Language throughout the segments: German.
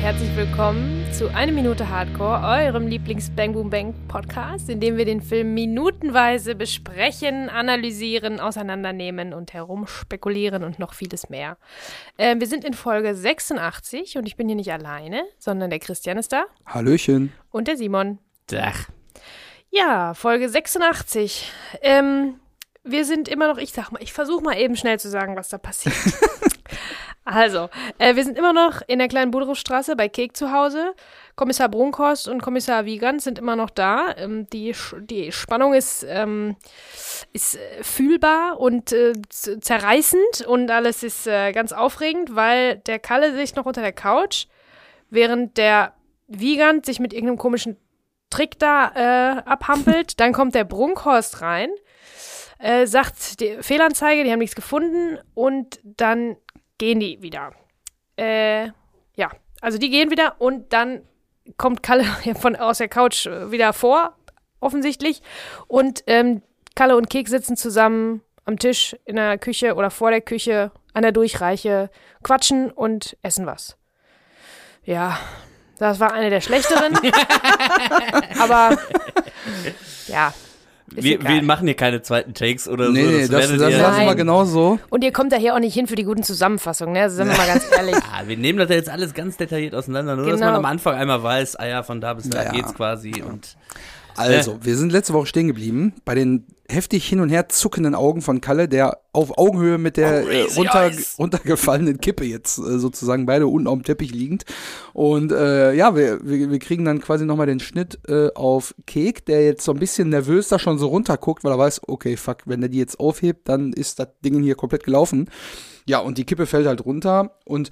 herzlich willkommen zu Eine Minute Hardcore, eurem Lieblings-Bang Boom Bang Podcast, in dem wir den Film minutenweise besprechen, analysieren, auseinandernehmen und herumspekulieren und noch vieles mehr. Äh, wir sind in Folge 86 und ich bin hier nicht alleine, sondern der Christian ist da. Hallöchen. Und der Simon. Dach. Ja, Folge 86. Ähm, wir sind immer noch, ich sag mal, ich versuche mal eben schnell zu sagen, was da passiert. also, äh, wir sind immer noch in der kleinen Budrowstraße bei Kek zu Hause. Kommissar Brunkhorst und Kommissar Wiegand sind immer noch da. Ähm, die, die Spannung ist, ähm, ist äh, fühlbar und äh, zerreißend und alles ist äh, ganz aufregend, weil der Kalle sich noch unter der Couch, während der Wiegand sich mit irgendeinem komischen Trick da äh, abhampelt. Dann kommt der Brunkhorst rein äh, sagt die Fehlanzeige, die haben nichts gefunden und dann gehen die wieder. Äh, ja, also die gehen wieder und dann kommt Kalle von aus der Couch wieder vor, offensichtlich. Und ähm, Kalle und Kek sitzen zusammen am Tisch in der Küche oder vor der Küche an der Durchreiche, quatschen und essen was. Ja, das war eine der schlechteren. aber ja, wir, wir, machen hier keine zweiten Takes oder nee, so. Nee, das, das, das lassen wir genau so. Und ihr kommt da hier auch nicht hin für die guten Zusammenfassungen, ne? Also sind wir mal ganz ehrlich. ja, wir nehmen das ja jetzt alles ganz detailliert auseinander, nur genau. dass man am Anfang einmal weiß, ah ja, von da bis da ja, geht's quasi und also, wir sind letzte Woche stehen geblieben bei den heftig hin und her zuckenden Augen von Kalle, der auf Augenhöhe mit der äh, runter, runtergefallenen Kippe jetzt äh, sozusagen beide unten auf dem Teppich liegend. Und äh, ja, wir, wir, wir kriegen dann quasi nochmal den Schnitt äh, auf Kek, der jetzt so ein bisschen nervös da schon so runterguckt, weil er weiß, okay, fuck, wenn er die jetzt aufhebt, dann ist das Ding hier komplett gelaufen. Ja, und die Kippe fällt halt runter und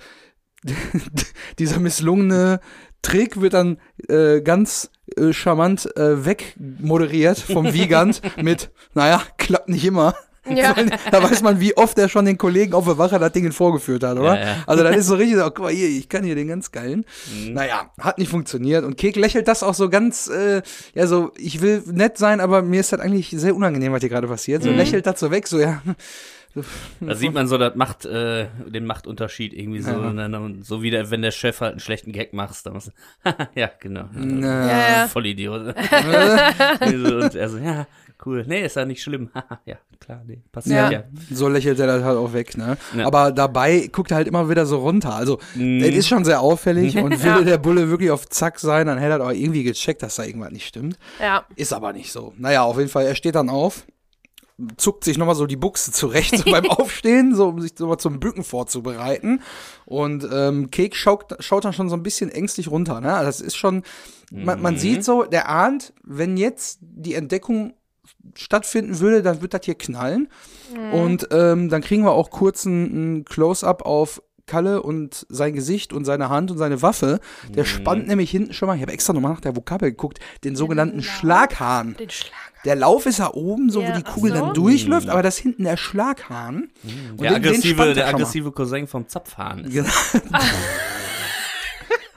dieser misslungene Trick wird dann äh, ganz äh, charmant äh, wegmoderiert vom Wiegand mit, naja, klappt nicht immer. Ja. da weiß man, wie oft er schon den Kollegen auf der Wache das Ding vorgeführt hat, oder? Ja, ja. Also das ist so richtig, so, guck mal hier, ich kann hier den ganz geilen. Mhm. Naja, hat nicht funktioniert. Und Kek lächelt das auch so ganz, äh, ja so, ich will nett sein, aber mir ist das eigentlich sehr unangenehm, was hier gerade passiert. So mhm. lächelt das so weg, so ja da sieht man so das macht, äh, den Machtunterschied irgendwie so. Ja. Dann, so wie der, wenn der Chef halt einen schlechten Gag macht, dann machst du, ja, genau. Ja, ja. Voll Idiot. und er so, ja, cool. Nee, ist ja nicht schlimm. ja, klar, nee, passiert ja. ja. So lächelt er das halt auch weg, ne? Ja. Aber dabei guckt er halt immer wieder so runter. Also, mm. das ist schon sehr auffällig und würde der Bulle wirklich auf Zack sein, dann hätte er auch irgendwie gecheckt, dass da irgendwas nicht stimmt. Ja. Ist aber nicht so. Naja, auf jeden Fall, er steht dann auf zuckt sich nochmal so die Buchse zurecht so beim Aufstehen, so um sich so mal zum Bücken vorzubereiten. Und ähm, Kek schaut, schaut dann schon so ein bisschen ängstlich runter. Ne? Also das ist schon, man, man mhm. sieht so, der ahnt, wenn jetzt die Entdeckung stattfinden würde, dann wird das hier knallen. Mhm. Und ähm, dann kriegen wir auch kurz ein, ein Close-up auf Kalle und sein Gesicht und seine Hand und seine Waffe. Der mhm. spannt nämlich hinten schon mal, ich habe extra nochmal nach der Vokabel geguckt, den sogenannten Schlaghahn. Den Schlaghahn. Der Lauf ist ja oben, so ja, wo die Kugel so? dann durchläuft, mhm. aber das hinten der Schlaghahn. Mhm. Der, den, aggressive, den der aggressive Cousin vom Zapfhahn. Ist genau.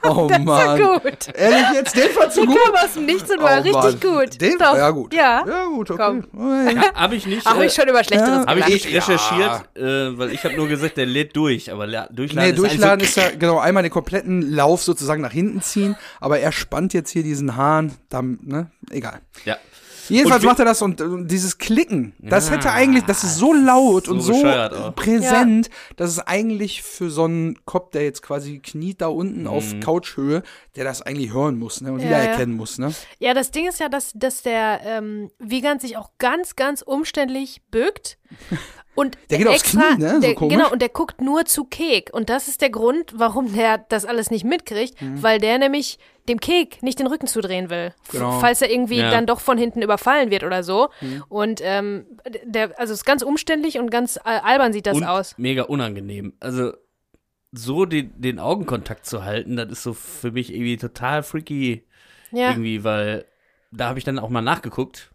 Oh das Mann. Ist gut. Ehrlich jetzt, den fandst du gut? Der kam aus dem Nichts und war oh, richtig Mann. gut. Den, Doch. Ja gut. Ja, ja gut, okay. Komm. Ja, hab ich nicht. Habe ich schon über Schlechteres ja. Habe ich nicht recherchiert, ja. äh, weil ich habe nur gesagt, der lädt durch, aber durchladen nee, durchladen ist, ist ja genau einmal den kompletten Lauf sozusagen nach hinten ziehen, aber er spannt jetzt hier diesen Hahn, dann, ne, egal. Ja. Jedenfalls macht er das und, und dieses Klicken, das ja, hätte eigentlich, das ist so laut so und so präsent, ja. dass es eigentlich für so einen Kopf, der jetzt quasi kniet da unten mhm. auf Couchhöhe, der das eigentlich hören muss ne, und ja, wiedererkennen muss. Ne? Ja, das Ding ist ja, dass, dass der ähm, Wiegand sich auch ganz, ganz umständlich bückt. Und der geht extra, aufs Knie, ne? So der, genau, und der guckt nur zu Kek. Und das ist der Grund, warum der das alles nicht mitkriegt, mhm. weil der nämlich dem Kek nicht den Rücken zudrehen will. Genau. Falls er irgendwie ja. dann doch von hinten überfallen wird oder so. Mhm. Und ähm, der, also es ist ganz umständlich und ganz albern sieht das und aus. Mega unangenehm. Also so den, den Augenkontakt zu halten, das ist so für mich irgendwie total freaky. Ja. Irgendwie, weil da habe ich dann auch mal nachgeguckt,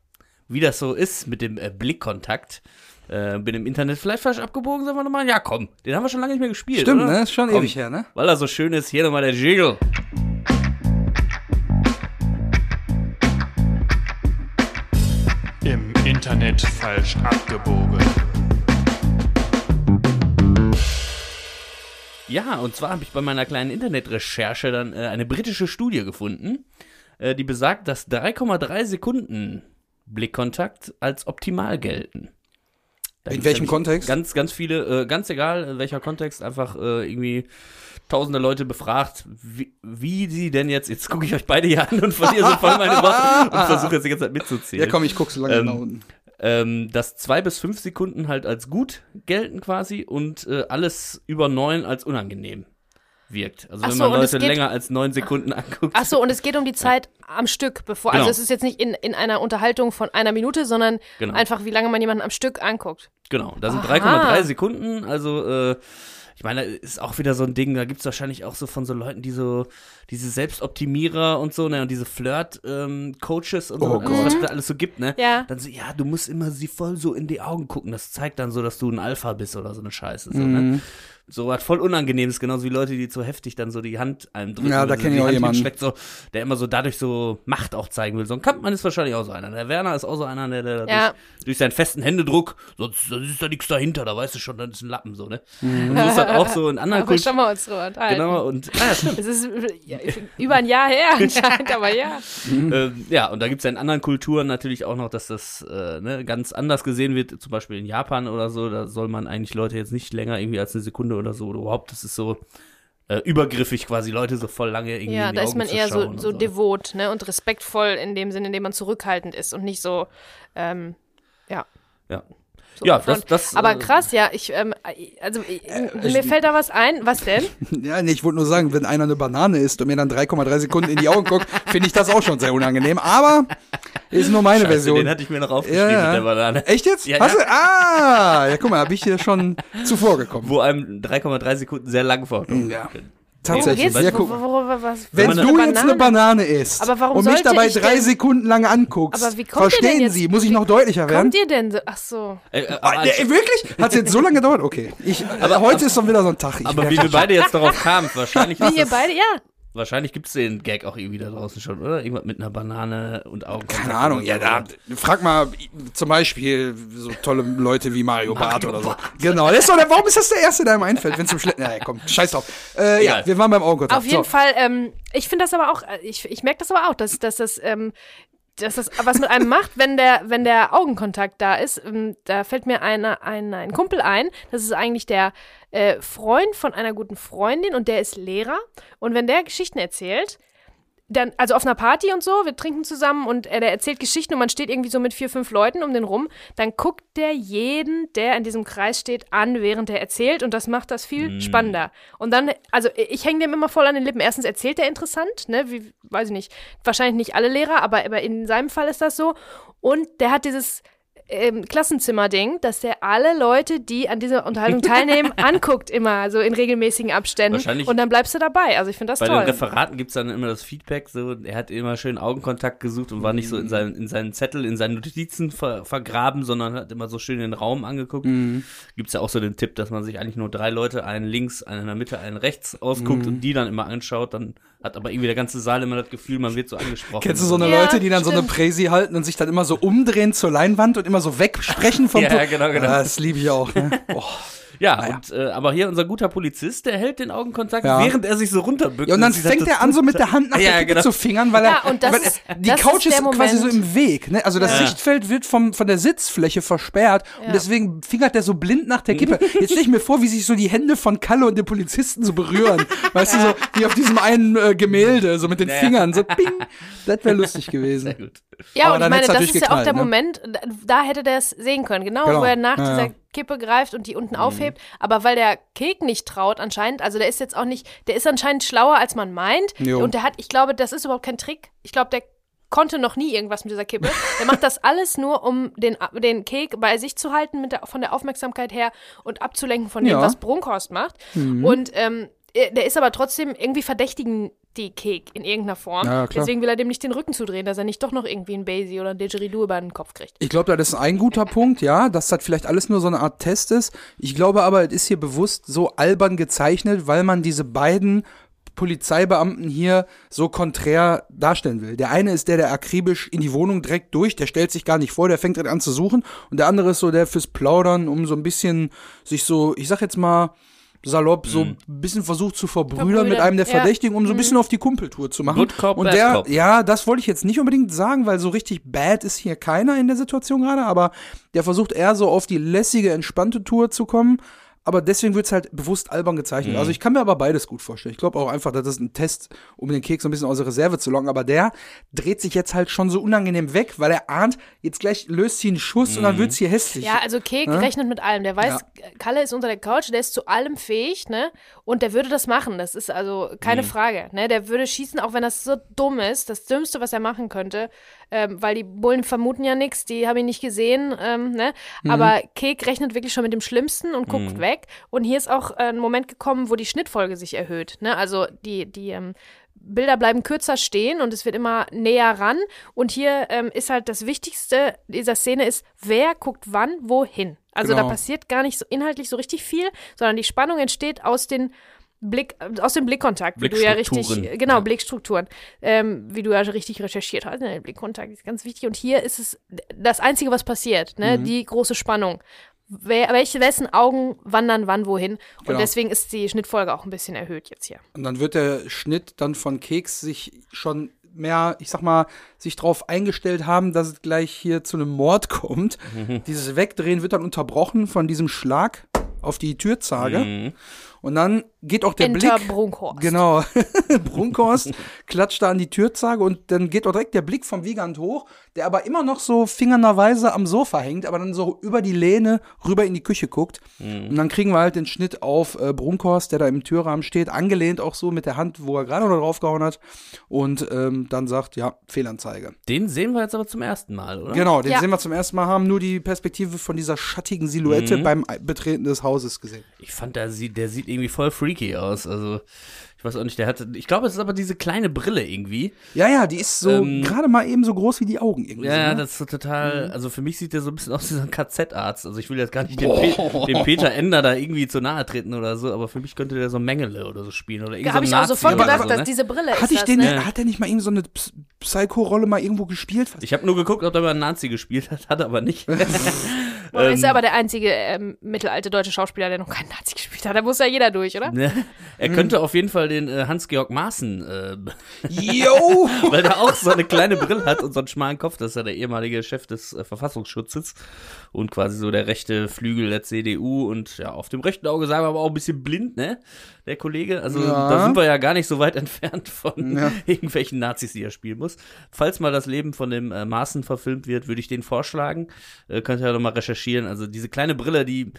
wie das so ist mit dem äh, Blickkontakt. Äh, bin im Internet vielleicht falsch abgebogen, sagen wir nochmal. Ja, komm, den haben wir schon lange nicht mehr gespielt. Stimmt, oder? ne? Ist schon komm, ewig her, ne? Weil er so schön ist, hier nochmal der Jiggle. Im Internet falsch abgebogen. Ja, und zwar habe ich bei meiner kleinen Internetrecherche dann äh, eine britische Studie gefunden, äh, die besagt, dass 3,3 Sekunden Blickkontakt als optimal gelten. Da In welchem Kontext? Ganz, ganz viele, äh, ganz egal in welcher Kontext, einfach äh, irgendwie tausende Leute befragt, wie, wie sie denn jetzt, jetzt gucke ich euch beide hier an und verliere so voll meine Worte und versuche jetzt die ganze Zeit mitzuzählen Ja, komm, ich guck so lange Ähm, nach unten. ähm, dass zwei bis fünf Sekunden halt als gut gelten quasi und äh, alles über neun als unangenehm wirkt. Also Ach wenn so, man es Leute geht- länger als neun Sekunden anguckt. Ach so, und es geht um die Zeit am Stück, bevor. Genau. Also es ist jetzt nicht in, in einer Unterhaltung von einer Minute, sondern Genau. einfach, wie lange man jemanden am Stück anguckt. Genau, da sind Aha. 3,3 Sekunden, also äh, ich meine, ist auch wieder so ein Ding, da gibt's wahrscheinlich auch so von so Leuten, die so, diese Selbstoptimierer und so, ne, und diese Flirt-Coaches und so, Oh also, Gott. was es da alles so gibt, ne? Ja. Dann so, ja, du musst immer sie voll so in die Augen gucken, das zeigt dann so, dass du ein Alpha bist oder so eine Scheiße, so, Mhm. ne? So was voll Unangenehmes, genauso wie Leute, die zu heftig dann so die Hand einem drücken. Ja, da oder kenn ich auch Hand jemanden. So, der immer so dadurch so Macht auch zeigen will. So ein Kampmann ist wahrscheinlich auch so einer. Der Werner ist auch so einer, der, der Ja. durch, durch seinen festen Händedruck, sonst sonst ist da nichts dahinter, da weißt du schon, dann ist ein Lappen so, ne? Und so ist das auch so in anderen Kulturen. schon mal uns drüber unterhalten. Genau, und ah, ja, stimmt. Es ist ja, über ein Jahr her anscheinend, aber ja. ähm, ja, und da gibt's ja in anderen Kulturen natürlich auch noch, dass das äh, ne, ganz anders gesehen wird, zum Beispiel in Japan oder so, da soll man eigentlich Leute jetzt nicht länger irgendwie als eine Sekunde oder so, oder überhaupt, das ist so äh, übergriffig quasi, Leute so voll lange irgendwie Ja, da ist Augen man zu eher so, so und devot ne, und respektvoll in dem Sinne, in dem man zurückhaltend ist und nicht so, ähm, ja. Ja. So Ja, das- das, Aber äh, krass, ja, ich, ähm, also ich, mir fällt da was ein. Was denn? Ja, nee, ich wollte nur sagen, wenn einer eine Banane isst und mir dann 3,3 Sekunden in die Augen guckt, finde ich das auch schon sehr unangenehm. Aber ist nur meine Scheiße, Version. den hatte ich mir noch aufgeschrieben Ja, ja. mit der Banane. Echt jetzt? Ja, Hast ja. du? Ah, ja, guck mal, habe ich hier schon zuvor gekommen. Wo einem 3,3 Sekunden sehr lang vorkommen Ja. Tatsächlich. Worum Ja, geht's? guck. Wo- worüber- was- Wenn du eine jetzt eine Banane isst Aber warum und mich dabei drei Sekunden lang anguckst, Aber wie kommt ihr denn verstehen Sie, muss ich noch deutlicher werden? Kommt ihr denn so? Ach so. Äh, äh, Ah, nee, wirklich? Hat es jetzt so lange gedauert? Okay. Ich, aber heute ist dann wieder so ein Tag. Ich aber wie wir beide jetzt darauf kamen, wahrscheinlich Wie ihr beide? Ja. Wahrscheinlich gibt's den Gag auch irgendwie da draußen schon, oder? Irgendwas mit einer Banane und Augen. keine Ahnung, ja, da, frag mal zum Beispiel so tolle Leute wie Mario Barth oder so. Genau, das ist doch der, warum ist das der Erste, der einem einfällt, wenn zum Schlechten, ja, komm, scheiß drauf. Äh, ja, wir waren beim Augenkontakt. Auf jeden so. Fall, ähm, ich finde das aber auch, äh, ich, ich merke das aber auch, dass, dass das, ähm, das was mit einem macht, wenn der, wenn der Augenkontakt da ist. Ähm, da fällt mir einer, ein, ein Kumpel ein, das ist eigentlich der äh, Freund von einer guten Freundin und der ist Lehrer. Und wenn der Geschichten erzählt, dann, also auf einer Party und so, wir trinken zusammen und der erzählt Geschichten und man steht irgendwie so mit vier, fünf Leuten um den rum, dann guckt der jeden, der in diesem Kreis steht, an, während er erzählt und das macht das viel spannender. Und dann, also ich hänge dem immer voll an den Lippen. Erstens erzählt er interessant, ne, wie, weiß ich nicht, wahrscheinlich nicht alle Lehrer, aber, aber in seinem Fall ist das so. Und der hat dieses ähm, Klassenzimmer-Ding, dass der alle Leute, die an dieser Unterhaltung teilnehmen, anguckt immer, so in regelmäßigen Abständen. Wahrscheinlich- Und dann bleibst du dabei. Also ich finde das Bei toll. den Referaten gibt's dann immer das Feedback, so, er hat immer schön Augenkontakt gesucht und war nicht so in seinen, in seinen Zettel, in seinen Notizen ver, vergraben, sondern hat immer so schön den Raum angeguckt. Gibt's ja auch so den Tipp, dass man sich eigentlich nur drei Leute, einen links, einen in der Mitte, einen rechts ausguckt und die dann immer anschaut, dann hat aber irgendwie der ganze Saal immer das Gefühl, man wird so angesprochen. Kennst du so eine Ja, Leute, die dann so eine stimmt. Präsi halten und sich dann immer so umdrehen zur Leinwand und immer so wegsprechen vom Ja, Pu- genau, genau. Ja, das liebe ich auch. Ne? Oh. Ja, Naja. und, äh, aber hier unser guter Polizist, der hält den Augenkontakt, Ja. während er sich so runterbückt. Ja, und dann das fängt er an, so mit der Hand nach Ja, der Kippe genau. zu fingern, weil er. Ja, und das weil, ist- die das Couch ist ist, quasi so im Weg. Ne? Also das Ja. Sichtfeld wird vom, von der Sitzfläche versperrt und deswegen fingert er so blind nach der Kippe. Jetzt stell ich mir vor, wie sich so die Hände von Kalle und dem Polizisten so berühren. Weißt du, so wie auf diesem einen äh, Gemälde, so mit den Ja. Fingern. So ping. Das wäre lustig Sehr gewesen. gut. Ja, Aber und ich meine, das ist ja auch der ne? Moment, da, da hätte der es sehen können, genau, Genau. wo er nach Ja, dieser ja. Kippe greift und die unten Mhm. aufhebt. Aber weil der Kek nicht traut anscheinend, also der ist jetzt auch nicht, der ist anscheinend schlauer, als man meint. Jo. Und der hat, ich glaube, das ist überhaupt kein Trick. Ich glaube, der konnte noch nie irgendwas mit dieser Kippe. Der macht das alles nur, um den, den Kek bei sich zu halten, mit der, von der Aufmerksamkeit her und abzulenken von dem, Ja. Mhm. was Brunkhorst macht. Und ähm, der ist aber trotzdem irgendwie verdächtigen die Kek in irgendeiner Form. Ja. Deswegen will er dem nicht den Rücken zudrehen, dass er nicht doch noch irgendwie einen Basie oder einen Didgeridoo über den Kopf kriegt. Ich glaube, das ist ein guter Punkt, ja, dass das vielleicht alles nur so eine Art Test ist. Ich glaube aber, es ist hier bewusst so albern gezeichnet, weil man diese beiden Polizeibeamten hier so konträr darstellen will. Der eine ist der, der akribisch in die Wohnung direkt durch, der stellt sich gar nicht vor, der fängt direkt an zu suchen. Und der andere ist so der fürs Plaudern, um so ein bisschen sich so, ich sag jetzt mal, salopp so ein bisschen versucht zu verbrüdern Verbrüder. mit einem der Verdächtigen, um so ein bisschen auf die Kumpeltour zu machen. Good Cop, und der, Cop. ja, das wollte ich jetzt nicht unbedingt sagen, weil so richtig bad ist hier keiner in der Situation gerade, aber der versucht eher so auf die lässige, entspannte Tour zu kommen aber deswegen wird es halt bewusst albern gezeichnet. Mhm. Also ich kann mir aber beides gut vorstellen. Ich glaube auch einfach, dass das ein Test, um den Keks so ein bisschen aus der Reserve zu locken. Aber der dreht sich jetzt halt schon so unangenehm weg, weil er ahnt, jetzt gleich löst sie einen Schuss mhm. und dann mhm. wird es hier hässlich. Ja, also Kek ja? rechnet mit allem. Der weiß, ja. Kalle ist unter der Couch, der ist zu allem fähig, ne? Und der würde das machen. Das ist also keine mhm. Frage. Ne? Der würde schießen, auch wenn das so dumm ist. Das Dümmste, was er machen könnte ähm, weil die Bullen vermuten ja nichts, die haben ihn nicht gesehen, ähm, ne? Mhm. Aber Kek rechnet wirklich schon mit dem Schlimmsten und guckt mhm. weg. Und hier ist auch äh, ein Moment gekommen, wo die Schnittfolge sich erhöht, ne? Also die, die ähm, Bilder bleiben kürzer stehen und es wird immer näher ran. Und hier ähm, ist halt das Wichtigste dieser Szene ist, wer guckt wann wohin. Also genau. da passiert gar nicht so inhaltlich so richtig viel, sondern die Spannung entsteht aus den Blick, aus dem Blickkontakt, wie du ja richtig, genau, ja. Blickstrukturen, ähm, wie du ja richtig recherchiert hast. Ne? Blickkontakt ist ganz wichtig. Und hier ist es das Einzige, was passiert, ne? Mhm. Die große Spannung. Wer, welche, wessen Augen wandern wann wohin. Und genau. deswegen ist die Schnittfolge auch ein bisschen erhöht jetzt hier. Und dann wird der Schnitt dann von Keks sich schon mehr, ich sag mal, sich darauf eingestellt haben, dass es gleich hier zu einem Mord kommt. Mhm. Dieses Wegdrehen wird dann unterbrochen von diesem Schlag auf die Türzage. Mhm. Und dann geht auch der Enter Blick. Brunkhorst. Genau. Brunkhorst klatscht da an die Türzage und dann geht auch direkt der Blick vom Wiegand hoch, der aber immer noch so fingernerweise am Sofa hängt, aber dann so über die Lehne rüber in die Küche guckt. Mhm. Und dann kriegen wir halt den Schnitt auf äh, Brunkhorst, der da im Türrahmen steht, angelehnt auch so mit der Hand, wo er gerade noch draufgehauen hat. Und ähm, dann sagt, ja, Fehlanzeige. Den sehen wir jetzt aber zum ersten Mal, oder? Genau, den ja. sehen wir zum ersten Mal, haben nur die Perspektive von dieser schattigen Silhouette mhm. beim Betreten des Hauses gesehen. Ich fand, der sieht, der sieht irgendwie voll freaky aus. Also, ich weiß auch nicht, der hatte, ich glaube, es ist aber diese kleine Brille irgendwie. Ja, ja, die ist so ähm, gerade mal eben so groß wie die Augen irgendwie. Ja, ne? das ist so total, mhm. also für mich sieht der so ein bisschen aus wie so ein KZ-Arzt. Also ich will jetzt gar nicht den, Pe den, Peter Ender da irgendwie zu nahe treten oder so, aber für mich könnte der so Mengele oder so spielen oder irgendwie Da habe ich auch sofort gedacht, so, dass ne? diese Brille hat ist. Ich das, ne? Hat der nicht mal irgendwie so eine Psycho-Rolle mal irgendwo gespielt? Ich habe nur geguckt, ob der mal einen Nazi gespielt hat, hat aber nicht. ähm, ist er aber der einzige ähm, mittelalte deutsche Schauspieler, der noch keinen Nazi gespielt hat. Da muss ja jeder durch, oder? Ja, er könnte auf jeden Fall den äh, Hans-Georg Maaßen, äh, Yo! weil der auch so eine kleine Brille hat und so einen schmalen Kopf. Das ist ja der ehemalige Chef des äh, Verfassungsschutzes und quasi so der rechte Flügel der CDU und ja, auf dem rechten Auge sagen wir aber auch ein bisschen blind, ne? Der Kollege. Also ja. da sind wir ja gar nicht so weit entfernt von ja. irgendwelchen Nazis, die er spielen muss. Falls mal das Leben von dem äh, Maaßen verfilmt wird, würde ich den vorschlagen. Äh, könnt ihr ja nochmal recherchieren. Also diese kleine Brille, die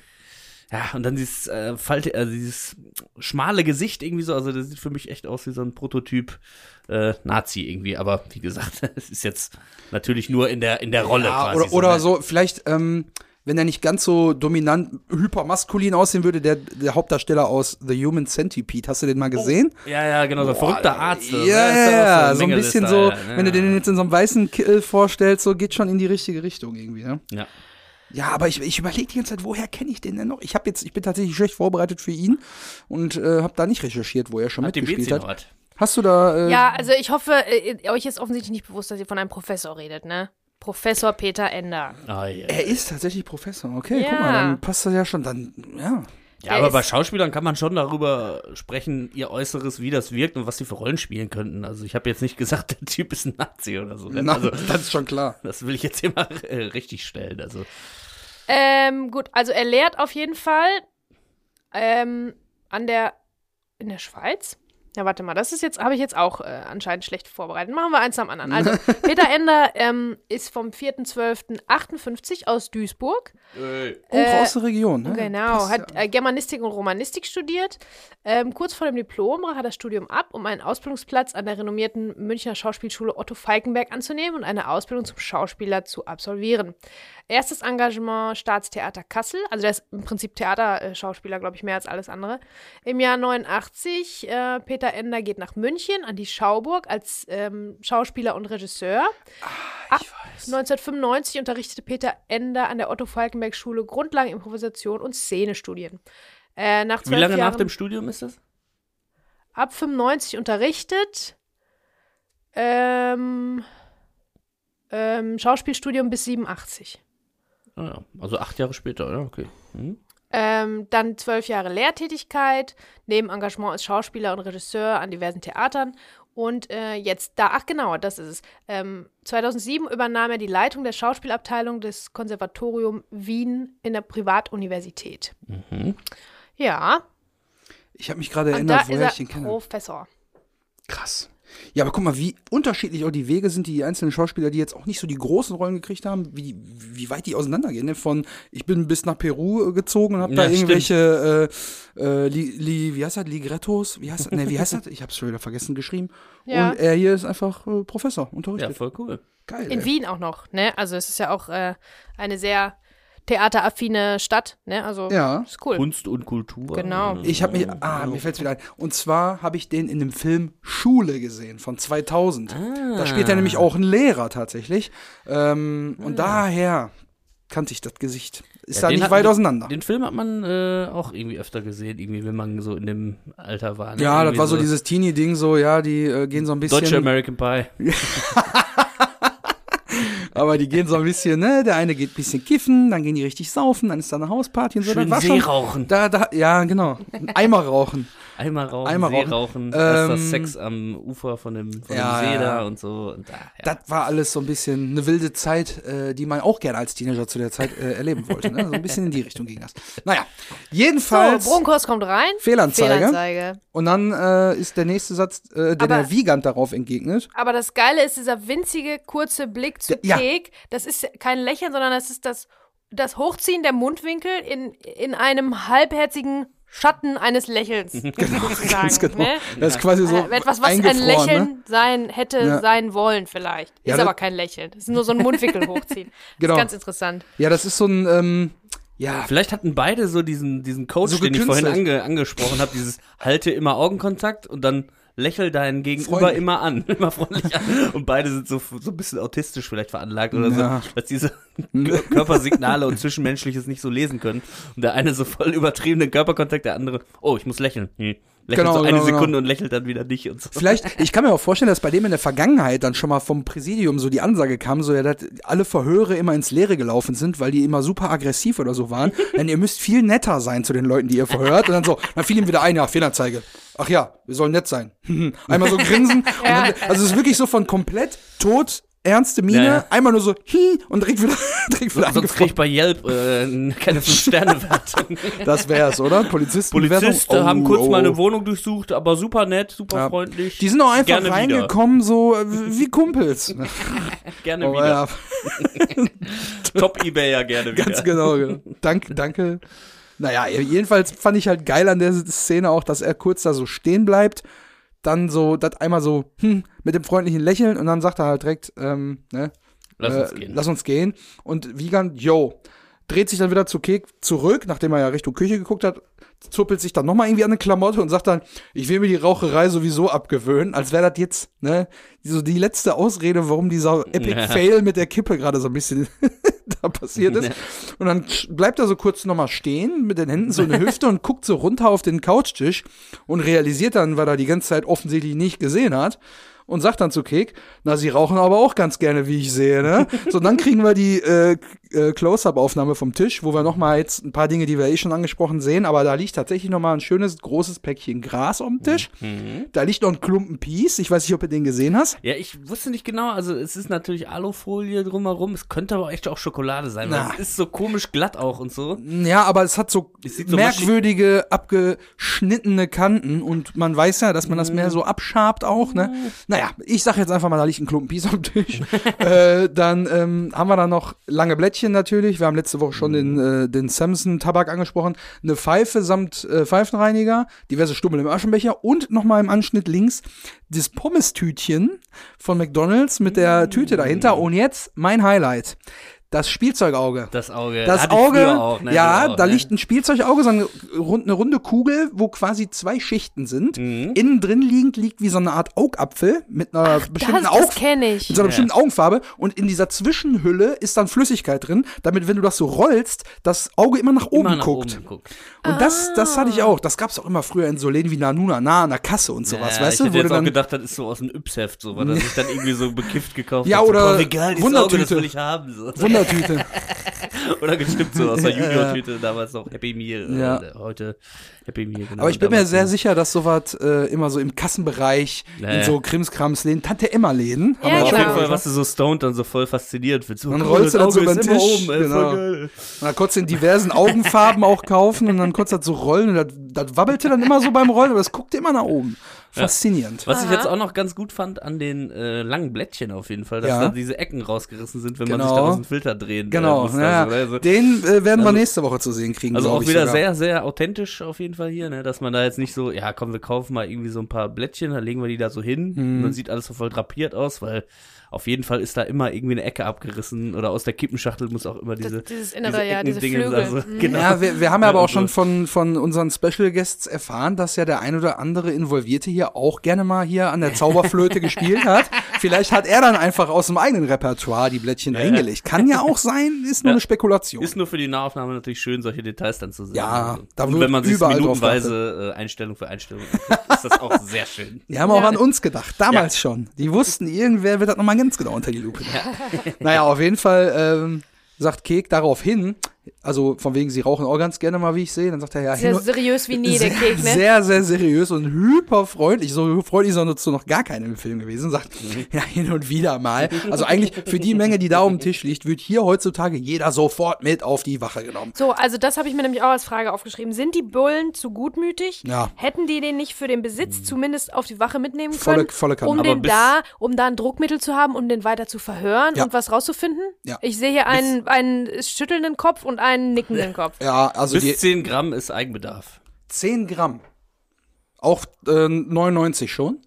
ja, und dann dieses äh, Falte, also dieses schmale Gesicht irgendwie so, also das sieht für mich echt aus wie so ein Prototyp äh, Nazi irgendwie, aber wie gesagt, es ist jetzt natürlich nur in der in der Rolle ja, quasi. Oder, so, oder ne? so, vielleicht, ähm, wenn er nicht ganz so dominant hypermaskulin aussehen würde, der, der Hauptdarsteller aus The Human Centipede, hast du den mal gesehen? Oh, ja, ja, genau, so ein verrückter Arzt. Ja, ja, ja, so, ein bisschen so, wenn du den jetzt in so einem weißen Kill vorstellst, so geht schon in die richtige Richtung irgendwie, ne? Ja. Ja, aber ich, ich überlege die ganze Zeit, woher kenne ich den denn noch? Ich habe jetzt, ich bin tatsächlich schlecht vorbereitet für ihn und äh, habe da nicht recherchiert, wo er schon hat mitgespielt hat. Ort. Hast du da? Äh, ja, also ich hoffe, äh, euch ist offensichtlich nicht bewusst, dass ihr von einem Professor redet, ne? Professor Peter Ender. Oh, yeah. Er ist tatsächlich Professor. Okay, ja. guck mal, dann passt das ja schon. Dann ja. Ja, aber bei Schauspielern kann man schon darüber sprechen, ihr Äußeres, wie das wirkt und was sie für Rollen spielen könnten. Also ich habe jetzt nicht gesagt, der Typ ist ein Nazi oder so. Na, also, das ist schon klar. Das will ich jetzt immer äh, richtig stellen. Also. Ähm, gut, also er lehrt auf jeden Fall ähm, an der in der Schweiz. Ja, warte mal, das ist jetzt, habe ich jetzt auch äh, anscheinend schlecht vorbereitet. Machen wir eins am anderen. Also, Peter Ender ähm, ist vom 4.12.58 aus Duisburg. Äh, Auch aus der Region, ne? Genau, Passt hat äh, Germanistik und Romanistik studiert. Ähm, kurz vor dem Diplom brach er das Studium ab, um einen Ausbildungsplatz an der renommierten Münchner Schauspielschule Otto Falkenberg anzunehmen und eine Ausbildung zum Schauspieler zu absolvieren. Erstes Engagement Staatstheater Kassel, also der ist im Prinzip Theaterschauspieler, glaube ich, mehr als alles andere. Im Jahr 89, äh, Peter Ender geht nach München an die Schauburg als ähm, Schauspieler und Regisseur. Ah, Ab 1995 unterrichtete Peter Ender an der Otto Falkenberg Schule Grundlagen Improvisation und Szenestudien. Äh, nach Wie lange Jahren, nach dem Studium ist das? Ab 95 unterrichtet. Ähm, ähm, Schauspielstudium bis 87. Ah, ja. Also acht Jahre später, ja, okay. Hm. Ähm, dann zwölf Jahre Lehrtätigkeit, neben Engagement als Schauspieler und Regisseur an diversen Theatern. Und äh, jetzt da, ach genau, das ist es. Ähm, 2007 übernahm er die Leitung der Schauspielabteilung des Konservatorium Wien in der Privatuniversität. Mhm. Ja. Ich habe mich gerade Und erinnert, da ist woher er ich ihn kenne. Professor. Krass. Ja, aber guck mal, wie unterschiedlich auch die Wege sind, die, die einzelnen Schauspieler, die jetzt auch nicht so die großen Rollen gekriegt haben, wie, wie weit die auseinandergehen. Ne? Von, ich bin bis nach Peru äh, gezogen und habe da Ja, irgendwelche, äh, äh, li, li, wie heißt das, Ligrettos? Wie heißt das? Ne, wie heißt das? Ich hab's schon wieder vergessen geschrieben. Ja. Und er hier ist einfach äh, Professor, Ja, unterrichtet. voll cool. Geil. In ey. Wien auch noch, ne? Also es ist ja auch äh, eine sehr theateraffine Stadt, ne? Also Ja. ist cool. Kunst und Kultur. Genau. Ich habe mich, ah, mir fällt's wieder ein. Und zwar habe ich den in dem Film Schule gesehen von 2000. Da spielt er nämlich auch einen Lehrer tatsächlich. Ähm, Und daher kannte ich das Gesicht. Ist Ja, da nicht hat- weit auseinander. Den Film hat man äh, auch irgendwie öfter gesehen, irgendwie, wenn man so in dem Alter war. ne? Ja, das Irgendwie war so dieses Teenie-Ding, so, ja, die äh, gehen so ein bisschen. Deutsche American Pie. aber die gehen so ein bisschen, ne, der eine geht ein bisschen kiffen, dann gehen die richtig saufen, dann ist da eine Hausparty und so. Schön das war schon, rauchen. da, da, ja, genau. Eimer rauchen. Einmal rauchen, Einmal See rauchen. rauchen, Ähm, Sex am Ufer von dem, von ja, dem See da ja. und so. Und da, ja. Das war alles so ein bisschen eine wilde Zeit, äh, die man auch gerne als Teenager zu der Zeit äh, erleben wollte. Ne? So ein bisschen in die Richtung ging das. Naja, jedenfalls So, Broncos kommt rein. Fehlanzeige. Fehlanzeige. Und dann äh, ist der nächste Satz, äh, den Aber- der Wiegand darauf entgegnet. Aber das Geile ist dieser winzige, kurze Blick zu Ja. Kek. Das ist kein Lächeln, sondern das ist das, das Hochziehen der Mundwinkel in, in einem halbherzigen Schatten eines Lächelns. Genau, Ganz genau. Das ist quasi so äh, etwas, was ein eingefroren, Lächeln ne? sein hätte Ja. sein wollen vielleicht. Ja, ist aber kein Lächeln. Das ist nur so ein Mundwinkel hochziehen. Genau. Das ist ganz interessant. Ja, das ist so ein, ähm, ja, Vielleicht hatten beide so diesen, diesen Coach, So den ich vorhin ange, angesprochen habe, dieses halte immer Augenkontakt und dann lächel deinen Gegenüber Freundlich. immer an, immer freundlich an. Und beide sind so, so ein bisschen autistisch vielleicht veranlagt oder Ja. so, dass diese Körpersignale und Zwischenmenschliches nicht so lesen können. Und der eine so voll übertriebenen Körperkontakt, der andere, oh, ich muss lächeln. Hm. Lächelt Genau, so eine genau, genau. Sekunde und lächelt dann wieder nicht und so. Vielleicht, ich kann mir auch vorstellen, dass bei dem in der Vergangenheit dann schon mal vom Präsidium so die Ansage kam, so ja, dass alle Verhöre immer ins Leere gelaufen sind, weil die immer super aggressiv oder so waren. Denn ihr müsst viel netter sein zu den Leuten, die ihr verhört. Und dann so, dann fiel ihm wieder ein, ja, Fehlanzeige. Ach ja, wir sollen nett sein. Einmal so grinsen. und dann, also es ist wirklich so von komplett tot, ernste Miene, Ja, ja. einmal nur so, hi, und direkt wieder, direkt wieder Sonst krieg ich bei Yelp äh, keine 5-Sterne-Wertung. Das wär's, oder? Polizisten. Polizisten Oh, haben kurz oh, mal eine oh. Wohnung durchsucht, aber super nett, super Ja. freundlich. Die sind auch einfach Gerne wieder. reingekommen, so äh, wie Kumpels. Gerne Oh, wieder. ja, Top-Ebayer gerne wieder. Ganz genau. genau. Danke, danke. Naja, jedenfalls fand ich halt geil an der Szene auch, dass er kurz da so stehen bleibt, dann so, das einmal so, hm, mit dem freundlichen Lächeln und dann sagt er halt direkt, ähm, ne, Lass äh, uns gehen. lass uns gehen. Und Wiegand, yo, dreht sich dann wieder zu Kek zurück, nachdem er ja Richtung Küche geguckt hat, zuppelt sich dann nochmal irgendwie an eine Klamotte und sagt dann, ich will mir die Raucherei sowieso abgewöhnen, als wäre das jetzt, ne, so die letzte Ausrede, warum dieser Epic. Fail mit der Kippe gerade so ein bisschen da passiert ist. Und dann bleibt er so kurz nochmal stehen, mit den Händen so in der Hüfte und guckt so runter auf den Couchtisch und realisiert dann, weil er die ganze Zeit offensichtlich nicht gesehen hat. Und sagt dann zu Kek, na, sie rauchen aber auch ganz gerne, wie ich sehe, ne? So, und dann kriegen wir die äh, äh, Close-Up-Aufnahme vom Tisch, wo wir noch mal jetzt ein paar Dinge, die wir eh schon angesprochen sehen, aber da liegt tatsächlich noch mal ein schönes, großes Päckchen Gras auf dem Tisch. Da liegt noch ein Klumpen Peace. Ich weiß nicht, ob du den gesehen hast. Ja, ich wusste nicht genau, also es ist natürlich Alufolie drumherum, es könnte aber echt auch Schokolade sein, weil Na. es ist so komisch glatt auch und so. Ja, aber es hat so Es so merkwürdige, abgeschnittene Kanten und man weiß ja, dass man das mehr so abschabt auch, ne? Naja, ich sag jetzt einfach mal, da liegt ein Klumpen Peace am Tisch. äh, dann ähm, haben wir da noch lange Blättchen natürlich. Wir haben letzte Woche schon den, äh, den Samson-Tabak angesprochen. Eine Pfeife samt äh, Pfeifenreiniger, diverse Stummel im Aschenbecher und nochmal im Anschnitt links das Pommes-Tütchen von McDonalds mit der Tüte dahinter. Und jetzt mein Highlight. Das Spielzeugauge. Das Auge. Das ich Auge, auch, ne, ja, genau, da ne? liegt ein Spielzeugauge, so eine, rund, eine runde Kugel, wo quasi zwei Schichten sind. Mhm. Innen drin liegend liegt wie so eine Art Augapfel mit einer bestimmten Das, Augen. das kenne ich. Mit so einer bestimmten Augenfarbe und in dieser Zwischenhülle ist dann Flüssigkeit drin, damit, wenn du das so rollst, das Auge immer nach oben Immer nach guckt. oben guckt. Und das, das hatte ich auch. Das gab's auch immer früher in so Läden wie Nanuna, nah an der Kasse und sowas, ja, weißt ich du? hätte Wo du jetzt auch dann, gedacht, das ist so aus dem Yps-Heft, so, weil er sich dann irgendwie so bekifft gekauft Ja, hat. so, oder boah, wie geil, dieses Auge, das Wundertüte. will ich haben. So. Wundertüte Wundertüte. Oder gestimmt so aus der Junior-Tüte, damals noch Happy Meal, Ja. äh, heute Happy Meal. Genau, Aber ich bin mir sehr so. sicher, dass sowas äh, immer so im Kassenbereich, Ja, in ja. so Krimskrams-Läden, Tante-Emma-Läden. Ja, wir Auf genau. jeden Fall, was du so stoned und so voll fasziniert. So, Dann rollst du das so über den Tisch, Oben, ey, genau. Und dann konntest du in diversen Augenfarben auch kaufen und dann konntest du das so rollen und das, das wabbelte dann immer so beim Rollen, aber das guckte immer nach oben. Faszinierend. Was ich jetzt auch noch ganz gut fand an den äh, langen Blättchen auf jeden Fall, dass Ja. da diese Ecken rausgerissen sind, wenn man Genau. sich da aus dem Filter drehen Genau, äh, muss. ja, Also, also, den äh, werden wir also- nächste Woche zu sehen kriegen. also auch ich wieder sogar. sehr, sehr authentisch auf jeden Fall hier, ne? dass man da jetzt nicht so, ja komm, wir kaufen mal irgendwie so ein paar Blättchen, dann legen wir die da so hin Mhm. und dann sieht alles so voll drapiert aus, weil auf jeden Fall ist da immer irgendwie eine Ecke abgerissen oder aus der Kippenschachtel muss auch immer diese Das, dieses innere, ja, diese Eckendinge, Flügel. also, Mhm. genau. Ja, wir, wir haben ja aber auch also- schon von, von unseren Special Guests erfahren, dass ja der ein oder andere Involvierte hier auch gerne mal hier an der Zauberflöte gespielt hat. Vielleicht hat er dann einfach aus dem eigenen Repertoire die Blättchen Ja, dahingelegt. Kann ja auch sein, ist nur Ja. eine Spekulation. Ist nur für die Nahaufnahme natürlich schön, solche Details dann zu sehen. Ja, Also. da Und wird wenn man sich minutenweise äh, Einstellung für Einstellung anguckt, ist das auch sehr schön. Die haben auch Ja. an uns gedacht, damals schon. Die wussten, irgendwer wird das nochmal ganz genau unter die Lupe nehmen. Naja, auf jeden Fall ähm, sagt Kek darauf hin, also von wegen, sie rauchen auch ganz gerne mal, wie ich sehe. Dann sagt er, ja, Sehr hin und- seriös wie nie, der Kek, ne? Sehr, sehr seriös und hyper freundlich. So freundlich ist er dazu noch gar keiner im Film gewesen. Sagt, ja, hin und wieder mal. Also eigentlich für die Menge, die da auf dem Tisch liegt, wird hier heutzutage jeder sofort mit auf die Wache genommen. So, also das habe ich mir nämlich auch als Frage aufgeschrieben. Sind die Bullen zu gutmütig? Ja. Hätten die den nicht für den Besitz zumindest auf die Wache mitnehmen Volle- können? volle Kanne. um den da, um da ein Druckmittel zu haben, um den weiter zu verhören Ja. und was rauszufinden? Ja. Ich sehe hier einen, einen schüttelnden Kopf und einen nickenden Kopf. Ja, also Bis die 10 Gramm ist Eigenbedarf. 10 Gramm. Auch äh, 99 schon.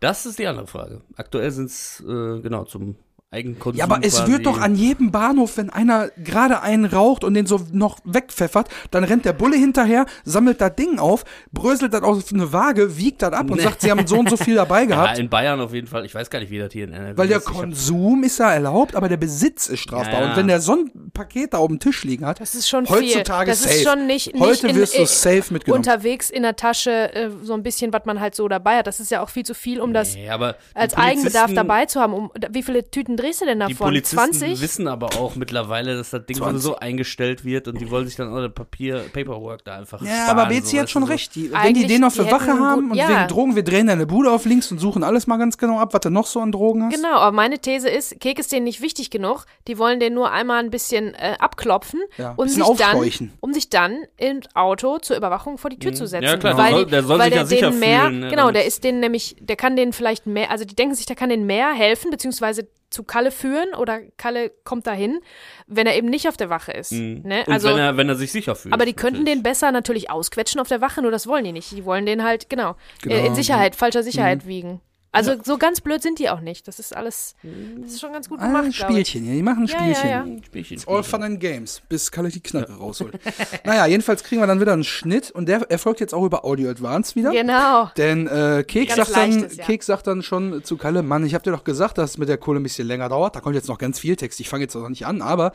Das ist die andere Frage. Aktuell sind es, äh, genau, zum Eigenkonsum. Ja, aber es quasi. wird doch an jedem Bahnhof, wenn einer gerade einen raucht und den so noch wegpfeffert, dann rennt der Bulle hinterher, sammelt das Ding auf, bröselt das auf eine Waage, wiegt das ab und sagt, sie haben so und so viel dabei Ja, gehabt. in Bayern auf jeden Fall. Ich weiß gar nicht, wie das hier in NRW Weil der ist. Konsum ist ja erlaubt, aber der Besitz ist strafbar. Ja, ja. Und wenn der so ein Paket da auf dem Tisch liegen hat, Das ist schon heutzutage viel. Das safe. ist schon nicht, nicht Heute in, wirst du äh, safe mitgenommen. unterwegs in der Tasche äh, so ein bisschen, was man halt so dabei hat. Das ist ja auch viel zu viel, um das Nee, als Eigenbedarf dabei zu haben. Um, wie viele Tüten drehst du denn Die davon? Polizisten 20? wissen aber auch mittlerweile, dass das Ding 20. sowieso eingestellt wird und die wollen sich dann auch das Papier, Paperwork da einfach Ja, sparen. aber Bezi so, hat schon so. recht. Die, wenn die Eigentlich, den auf die der Wache haben gut- und ja. wegen Drogen, wir drehen deine Bude auf links und suchen alles mal ganz genau ab, was du noch so an Drogen hast. Genau, aber meine These ist, Kek ist denen nicht wichtig genug. Die wollen den nur einmal ein bisschen äh, abklopfen Ja, und bisschen sich dann, um sich dann im Auto zur Überwachung vor die Tür zu setzen. Mhm. Ja, klar, weil der soll- die- der soll weil sich ja der sicher denen mehr, fühlen, ne, genau, der ist denen nämlich, der kann denen vielleicht mehr, also die denken sich, der kann denen mehr helfen, beziehungsweise zu Kalle führen oder Kalle kommt dahin, wenn er eben nicht auf der Wache ist. Ne? Mhm. Und Also, wenn, er, wenn er sich sicher fühlt. aber die könnten natürlich. den besser natürlich ausquetschen auf der Wache, nur das wollen die nicht. Die wollen den halt, genau, Genau. äh, in Sicherheit, falscher Sicherheit wiegen. Also so ganz blöd sind die auch nicht. Das ist alles, das ist schon ganz gut Ah, gemacht, ein. Spielchen, ja, die machen ein Ja, Spielchen. ja, ja. Spielchen, All Spielchen. fun and games, bis Kalle die Knarre rausholt. naja, jedenfalls kriegen wir dann wieder einen Schnitt und der erfolgt jetzt auch über Audio Advance wieder. Genau. Denn äh, Kek, Ganz sagt dann, leichtes, ja. Kek sagt dann schon zu Kalle, Mann, ich hab dir doch gesagt, dass es mit der Kohle ein bisschen länger dauert. Da kommt jetzt noch ganz viel Text. Ich fange jetzt noch nicht an, aber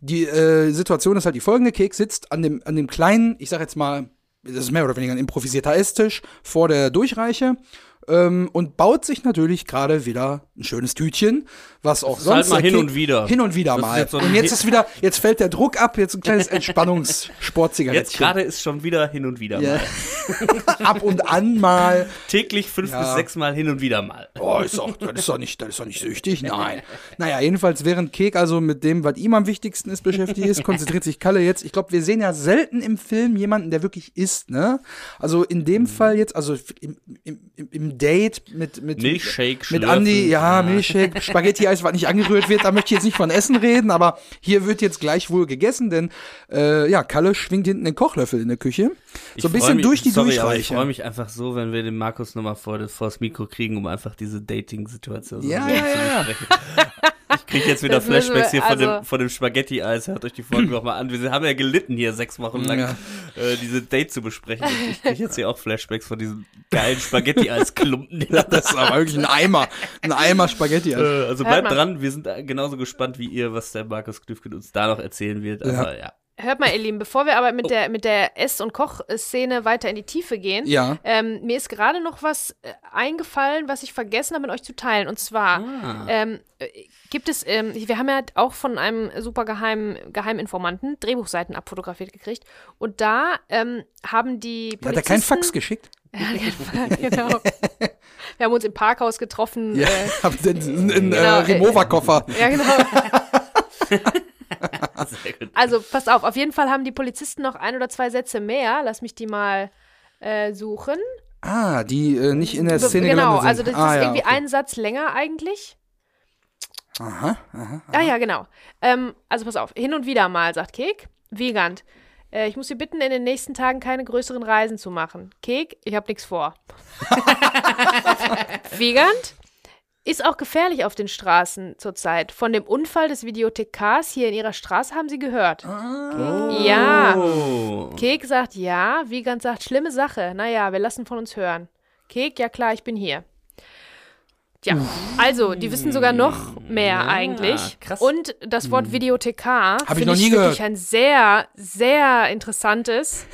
die äh, Situation ist halt die folgende. Kek sitzt an dem, an dem kleinen, ich sag jetzt mal, das ist mehr oder weniger ein improvisierter Esstisch vor der Durchreiche ähm, und baut sich natürlich gerade wieder ein schönes Tütchen, was auch ist sonst halt mal hin und wieder. hin und wieder Das mal. jetzt so und jetzt ist wieder, jetzt fällt der Druck ab, jetzt ein kleines Jetzt Entspannungssportzigarettchen. gerade ist schon wieder hin und wieder Ja. mal. ab und an mal. Täglich fünf Ja. bis sechs Mal hin und wieder mal. Oh, ist doch, das ist doch nicht, das ist doch nicht süchtig. Nein. Naja, jedenfalls während Kek also mit dem, was ihm am wichtigsten ist, beschäftigt ist, konzentriert sich Kalle jetzt. Ich glaube, wir sehen ja selten im Film jemanden, der wirklich isst, ne? Also in dem Fall jetzt, also im, im, im, im Date mit, mit, Milchshake mit. Andi, ja, Milchshake, Spaghetti-Eis, was nicht angerührt wird, da möchte ich jetzt nicht von Essen reden, aber hier wird jetzt gleich wohl gegessen, denn, äh, ja, Kalle schwingt hinten den Kochlöffel in der Küche. So ein bisschen mich, durch die sorry, aber Ich Durchreiche. freue mich einfach so, wenn wir den Markus nochmal vor das, vor das Mikro kriegen, um einfach diese Dating-Situation so Ja, ja, zu ja. Ich kriege jetzt wieder Flashbacks wir- hier von, dem, also- von dem Spaghetti-Eis. Hört euch die Folge nochmal an. Wir haben ja gelitten hier sechs Wochen lang, Ja. äh, diese Date zu besprechen. Und ich kriege jetzt hier auch Flashbacks von diesem geilen Spaghetti-Eis-Klumpen. Das ist aber wirklich ein Eimer, ein Eimer Spaghetti. Äh, also bleibt dran, wir sind äh, genauso gespannt wie ihr, was der Markus Knüffgen uns da noch erzählen wird. Aber ja, Hört mal, ihr Lieben, bevor wir aber mit oh. der, mit der Ess- und Kochszene weiter in die Tiefe gehen, ja. ähm, mir ist gerade noch was äh, eingefallen, was ich vergessen habe, mit euch zu teilen. Und zwar ah. ähm, äh, gibt es, ähm, wir haben ja auch von einem super geheimen Geheiminformanten Drehbuchseiten abfotografiert gekriegt. Und da ähm, haben die Polizisten... Hat er keinen Fax geschickt? Genau. Wir haben uns im Parkhaus getroffen. Ja, äh, in, in, genau, äh, Remover-Koffer. Ja, genau. also, pass auf, auf jeden Fall haben die Polizisten noch ein oder zwei Sätze mehr. Lass mich die mal äh, suchen. Ah, die äh, nicht in der Szene Genau, sind. also das ah, ist ja, irgendwie okay. ein Satz länger eigentlich. Aha, aha, aha. Ah ja, genau. Ähm, also pass auf, hin und wieder mal, sagt Kek. Wiegand, äh, ich muss Sie bitten, in den nächsten Tagen keine größeren Reisen zu machen. Kek, ich habe nichts vor. Wiegand, ist auch gefährlich auf den Straßen zurzeit. Von dem Unfall des Videothekars hier in ihrer Straße haben sie gehört. Ah. Ja. Kek sagt ja. Wiegand sagt, schlimme Sache. Naja, wir lassen von uns hören. Kek, ja klar, ich bin hier. Ja, also, die wissen sogar noch mehr Ja, eigentlich. krass. Und das Wort Videothekar Hab ich noch nie wirklich gehört. ein sehr, sehr interessantes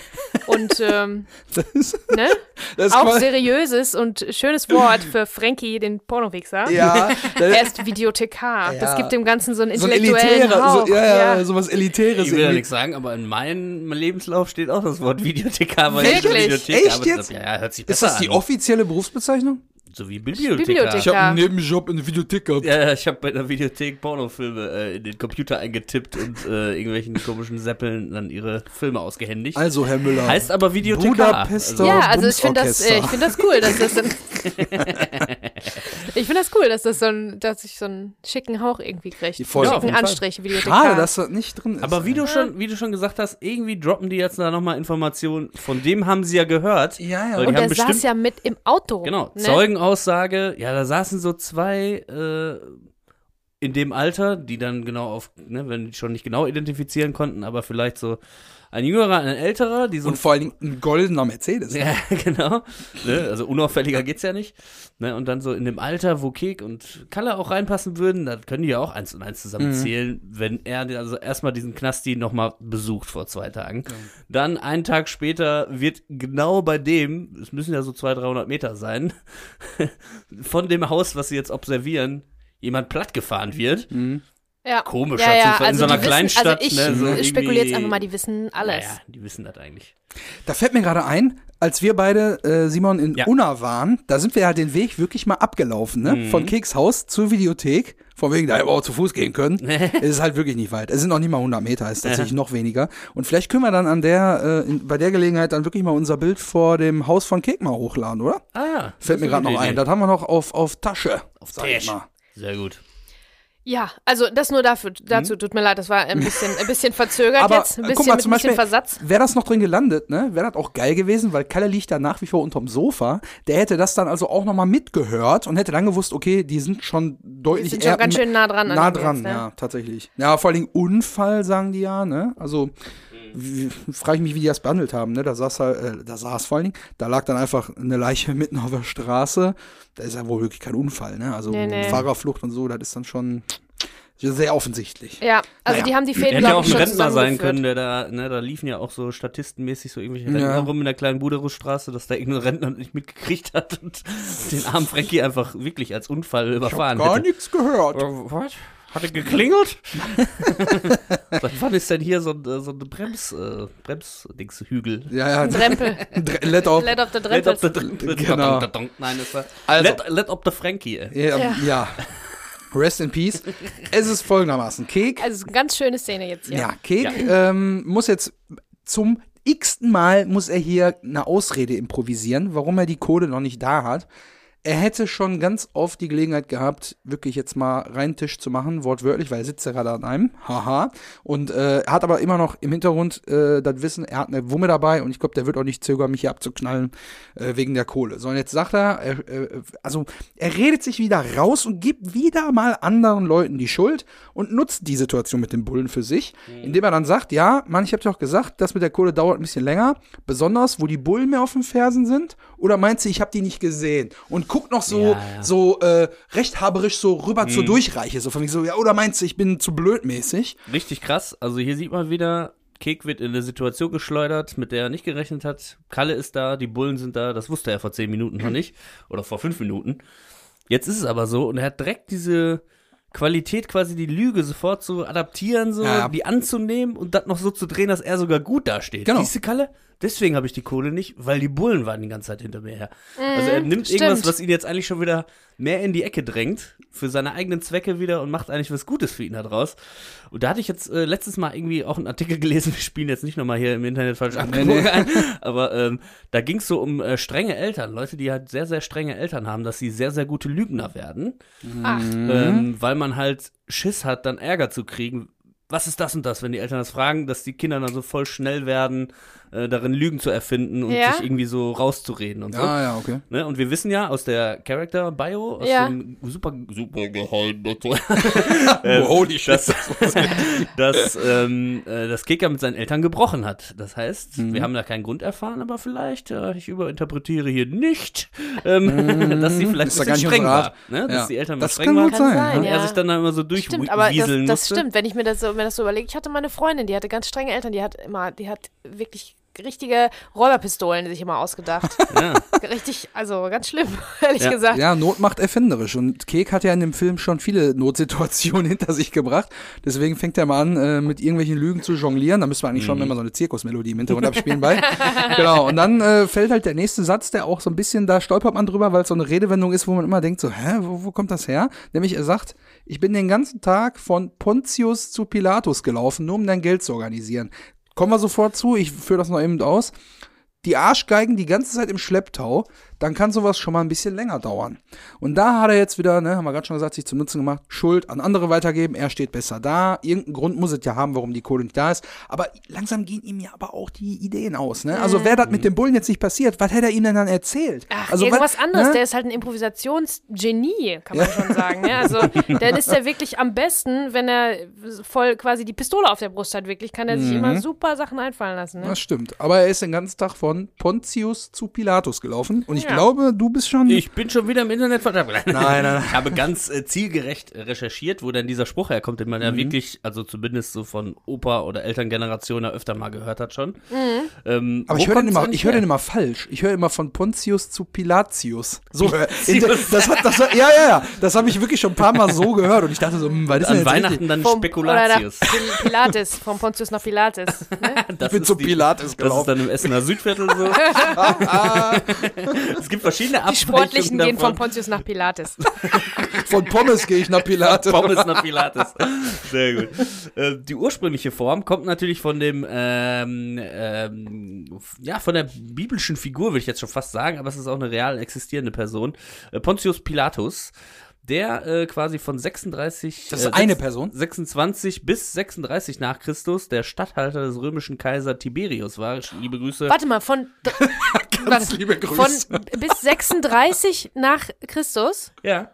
und ähm, Das ist, ne? das ist auch seriöses und schönes Wort für Frankie, den Pornowichser. Ja, das Er ist ist Videothekar. Das Ja. gibt dem Ganzen so einen so ein intellektuellen elitärer, Hauch. so, ja, ja, ja. sowas Elitäres. Ich will ja nichts sagen, aber in meinem Lebenslauf steht auch das Wort Videothekar. weil ich Wirklich? Videothek Echt jetzt? Ja, ja, hört sich Ist besser das die an. offizielle Berufsbezeichnung? So wie Bibliothekar. Bibliothek. Ich habe Ja. einen Nebenjob in der Videothek gehabt. Ja, ja, ich habe bei der Videothek Pornofilme äh, in den Computer eingetippt und äh, irgendwelchen komischen Seppeln dann ihre Filme ausgehändigt. Also, Herr Müller. heißt aber Videothekar. Budapester Ja, also ich finde das, äh, ich finde das cool, dass das ich finde das cool, dass das so ein, dass ich so einen schicken Hauch irgendwie kriege. Voll. Ja, auf schicken jeden Fall. Anstrich, Videothekar. Schade, dass das nicht drin ist. Aber wie du schon, wie du schon gesagt hast, irgendwie droppen die jetzt da nochmal Informationen. Von dem haben sie ja gehört. Ja, ja. Weil Und der saß ja mit im Auto. genau, ne? Zeugenaussage, ja, da saßen so zwei äh, in dem Alter, die dann genau auf, ne, wenn die schon nicht genau identifizieren konnten, aber vielleicht so ein jüngerer, ein älterer, die so Und vor allen Dingen ein goldener Mercedes. Ja, genau. Ne? Also unauffälliger geht's ja nicht. Ne? Und dann so in dem Alter, wo Kek und Kalle auch reinpassen würden, da können die ja auch eins und eins zusammenzählen, wenn er also erstmal diesen Knasti nochmal besucht vor zwei Tagen. Dann einen Tag später wird genau bei dem, es müssen ja so 200, 300 Meter sein, von dem Haus, was sie jetzt observieren, jemand plattgefahren wird. Ja. Komischer ja, ja, Zufall. In also so einer wissen, Kleinstadt, Also ich ne, so spekuliere jetzt irgendwie- einfach mal, die wissen alles. Naja, die wissen das eigentlich. Da fällt mir gerade ein, als wir beide, äh, Simon, in Ja. Unna waren, da sind wir ja den Weg wirklich mal abgelaufen, ne? Mhm. Von Keks Haus zur Videothek. Von wegen, da hätten wir auch zu Fuß gehen können. es ist halt wirklich nicht weit. Es sind noch nicht mal 100 Meter, es ist tatsächlich noch weniger. Und vielleicht können wir dann an der, äh, in, bei der Gelegenheit dann wirklich mal unser Bild vor dem Haus von Kek mal hochladen, oder? Ah ja. Fällt mir gerade noch ein. Das haben wir noch auf, auf Tasche. Auf mal. Sehr gut. Ja, also das nur dafür, dazu, tut mir leid, das war ein bisschen, ein bisschen verzögert Mhm. Aber jetzt, ein bisschen guck mal, mit zum Beispiel, Versatz. wäre das noch drin gelandet, ne? Wäre das auch geil gewesen, weil Kalle liegt da nach wie vor unterm Sofa. Der hätte das dann also auch nochmal mitgehört und hätte dann gewusst, okay, die sind schon deutlich Die sind schon ganz schön nah dran an Nah dran, jetzt, ne? ja, tatsächlich. Ja, vor allen Dingen Unfall, sagen die ja, ne? Also, frage ich mich, wie die das behandelt haben, ne? Da saß halt, äh, da saß vor allen Dingen, da lag dann einfach eine Leiche mitten auf der Straße. Da ist ja wohl wirklich kein Unfall, ne? Also, Nee, nee. Fahrerflucht und so, das ist dann schon sehr offensichtlich. Ja, also Naja. die haben die Fäden, Hätte ja auch ich, ein Rentner sein können, der da, ne, da liefen ja auch so statistenmäßig so irgendwelche Rentner Ja. rum in der kleinen Buderusstraße, dass da irgendein Rentner nicht mitgekriegt hat und den armen Frankie einfach wirklich als Unfall überfahren Gar hätte. nichts gehört. Äh, Was? Hat er geklingelt? Seit wann ist denn hier so ein, äh, so ein Brems, äh, Bremsdingshügel? Ja, ja. Drempel. Dr- Let auf. Let of the Let up Drempel. the, Dr- Genau. Nein, das war Also- let, let up the Frankie. Ja, Ja. ja. Rest in peace. Es ist folgendermaßen. Kek, Also es ist eine ganz schöne Szene jetzt hier. ja, Kek ähm, muss jetzt zum x-ten Mal muss er hier eine Ausrede improvisieren, warum er die Kohle noch nicht da hat. Er hätte schon ganz oft die Gelegenheit gehabt, wirklich jetzt mal reinen Tisch zu machen, wortwörtlich, weil er sitzt ja gerade an einem, haha. Und äh, hat aber immer noch im Hintergrund äh, das Wissen, er hat eine Wumme dabei und ich glaube, der wird auch nicht zögern, mich hier abzuknallen äh, wegen der Kohle. So, und jetzt sagt er, er äh, also er redet sich wieder raus und gibt wieder mal anderen Leuten die Schuld und nutzt die Situation mit dem Bullen für sich, indem er dann sagt, ja, Mann, ich habe dir auch gesagt, das mit der Kohle dauert ein bisschen länger, besonders wo die Bullen mehr auf den Fersen sind, oder meinst du, ich habe die nicht gesehen? Und guckt noch so, Ja, ja. so äh, rechthaberisch so rüber zur Durchreiche, so von mir so, ja, oder meinst du, ich bin zu blöd mäßig? Richtig krass. Also hier sieht man wieder, Kek wird in eine Situation geschleudert, mit der er nicht gerechnet hat. Kalle ist da, die Bullen sind da, das wusste er vor zehn Minuten noch nicht. Oder vor fünf Minuten. Jetzt ist es aber so und er hat direkt diese Qualität, quasi die Lüge sofort zu adaptieren, so, Ja. die anzunehmen und das noch so zu drehen, dass er sogar gut dasteht. Genau. Siehst du, Kalle? Deswegen habe ich die Kohle nicht, weil die Bullen waren die ganze Zeit hinter mir her. also er nimmt stimmt. irgendwas, was ihn jetzt eigentlich schon wieder mehr in die Ecke drängt, für seine eigenen Zwecke wieder und macht eigentlich was Gutes für ihn da draus. Und da hatte ich jetzt äh, letztes Mal irgendwie auch einen Artikel gelesen, wir spielen jetzt nicht nochmal hier im Internet falsch abgebogen ein, aber ähm, da ging es so um äh, strenge Eltern, Leute, die halt sehr, sehr strenge Eltern haben, dass sie sehr, sehr gute Lügner werden, Ach, ähm, weil man halt Schiss hat, dann Ärger zu kriegen. Was ist das und das, wenn die Eltern das fragen, dass die Kinder dann so voll schnell werden, äh, darin Lügen zu erfinden und Ja. sich irgendwie so rauszureden und so. Ah, ja, okay. Ne? Und wir wissen ja aus der Character Bio, aus Ja. dem super, super Geheimnis, Holy shit. dass, dass, ähm, äh, das Kicker mit seinen Eltern gebrochen hat. Das heißt, Mhm. wir haben da keinen Grund erfahren, aber vielleicht, äh, ich überinterpretiere hier nicht, ähm, dass sie vielleicht Ist ein da bisschen streng war. Ne? Dass Ja. die Eltern mal Das streng kann waren. sein. ja. er sich dann immer so Stimmt, aber das, durchwieseln das stimmt, wenn ich mir das so, mir das so überlege. Ich hatte mal eine Freundin, die hatte ganz strenge Eltern, die hat immer, die hat wirklich richtige Räuberpistolen sich immer ausgedacht. Ja. Richtig, also ganz schlimm, ehrlich Ja. gesagt. Ja, Not macht erfinderisch. Und Kek hat ja in dem Film schon viele Notsituationen hinter sich gebracht. Deswegen fängt er mal an, äh, mit irgendwelchen Lügen zu jonglieren. Da müssen wir eigentlich schon immer so eine Zirkusmelodie im Hintergrund abspielen bei. genau. Und dann äh, fällt halt der nächste Satz, der auch so ein bisschen, da stolpert man drüber, weil es so eine Redewendung ist, wo man immer denkt so, hä, wo, wo kommt das her? Nämlich er sagt, ich bin den ganzen Tag von Pontius zu Pilatus gelaufen, nur um dein Geld zu organisieren. Kommen wir sofort zu, ich führe das noch eben aus. Die Arschgeigen die ganze Zeit im Schlepptau, dann kann sowas schon mal ein bisschen länger dauern. Und da hat er jetzt wieder, ne, haben wir gerade schon gesagt, sich zum Nutzen gemacht, Schuld an andere weitergeben, er steht besser da. Irgendeinen Grund muss es ja haben, warum die Kohle nicht da ist. Aber langsam gehen ihm ja aber auch die Ideen aus, ne? Also wäre das mit dem Bullen jetzt nicht passiert, was hätte er ihm denn dann erzählt? Ach, also, irgendwas was- anderes. ne? Der ist halt ein Improvisationsgenie, kann man schon sagen. Ne? Also, dann ist er wirklich am besten, wenn er voll quasi die Pistole auf der Brust hat. Wirklich kann er sich Mhm. immer super Sachen einfallen lassen. Ne? Das stimmt. Aber er ist den ganzen Tag von Pontius zu Pilatus gelaufen. Und ich Ja. Glaube, du bist schon. Ich bin schon wieder im Internet verdammt. Nein, nein, nein. Ich habe ganz äh, zielgerecht recherchiert, wo denn dieser Spruch herkommt, den man Mhm. ja wirklich, also zumindest so von Opa- oder Elterngeneration ja öfter mal gehört hat schon. Mhm. Ähm, Aber ich höre den, immer, ich höre den immer falsch. Ich höre immer von Pontius zu Pilatius. So, hör- Pilatius. das hat, das hat, ja, ja, ja. Das habe ich wirklich schon ein paar Mal so gehört und ich dachte so, hm, was ist An Weihnachten richtig? dann Vom- Spekulatius. Pilates, vom Pontius nach Pilates. Ne? Das Ich bin zu die- Pilates Das ist dann im Essener Südviertel so. es gibt verschiedene Die Sportlichen Abweichungen gehen von davon. Pontius nach Pilates. Von Pommes gehe ich nach Pilates. Pommes nach Pilates. Sehr gut. Äh, die ursprüngliche Form kommt natürlich von dem, ähm, ähm, ja, von der biblischen Figur, würde ich jetzt schon fast sagen, aber es ist auch eine real existierende Person. Äh, Pontius Pilatus, der äh, quasi von 36. Das ist äh, eine Person? 26 bis 36 nach Christus der Statthalter des römischen Kaiser Tiberius war. Liebe Grüße. Warte mal, von, Ganz warte, liebe Grüße. von bis 36 nach Christus? Ja.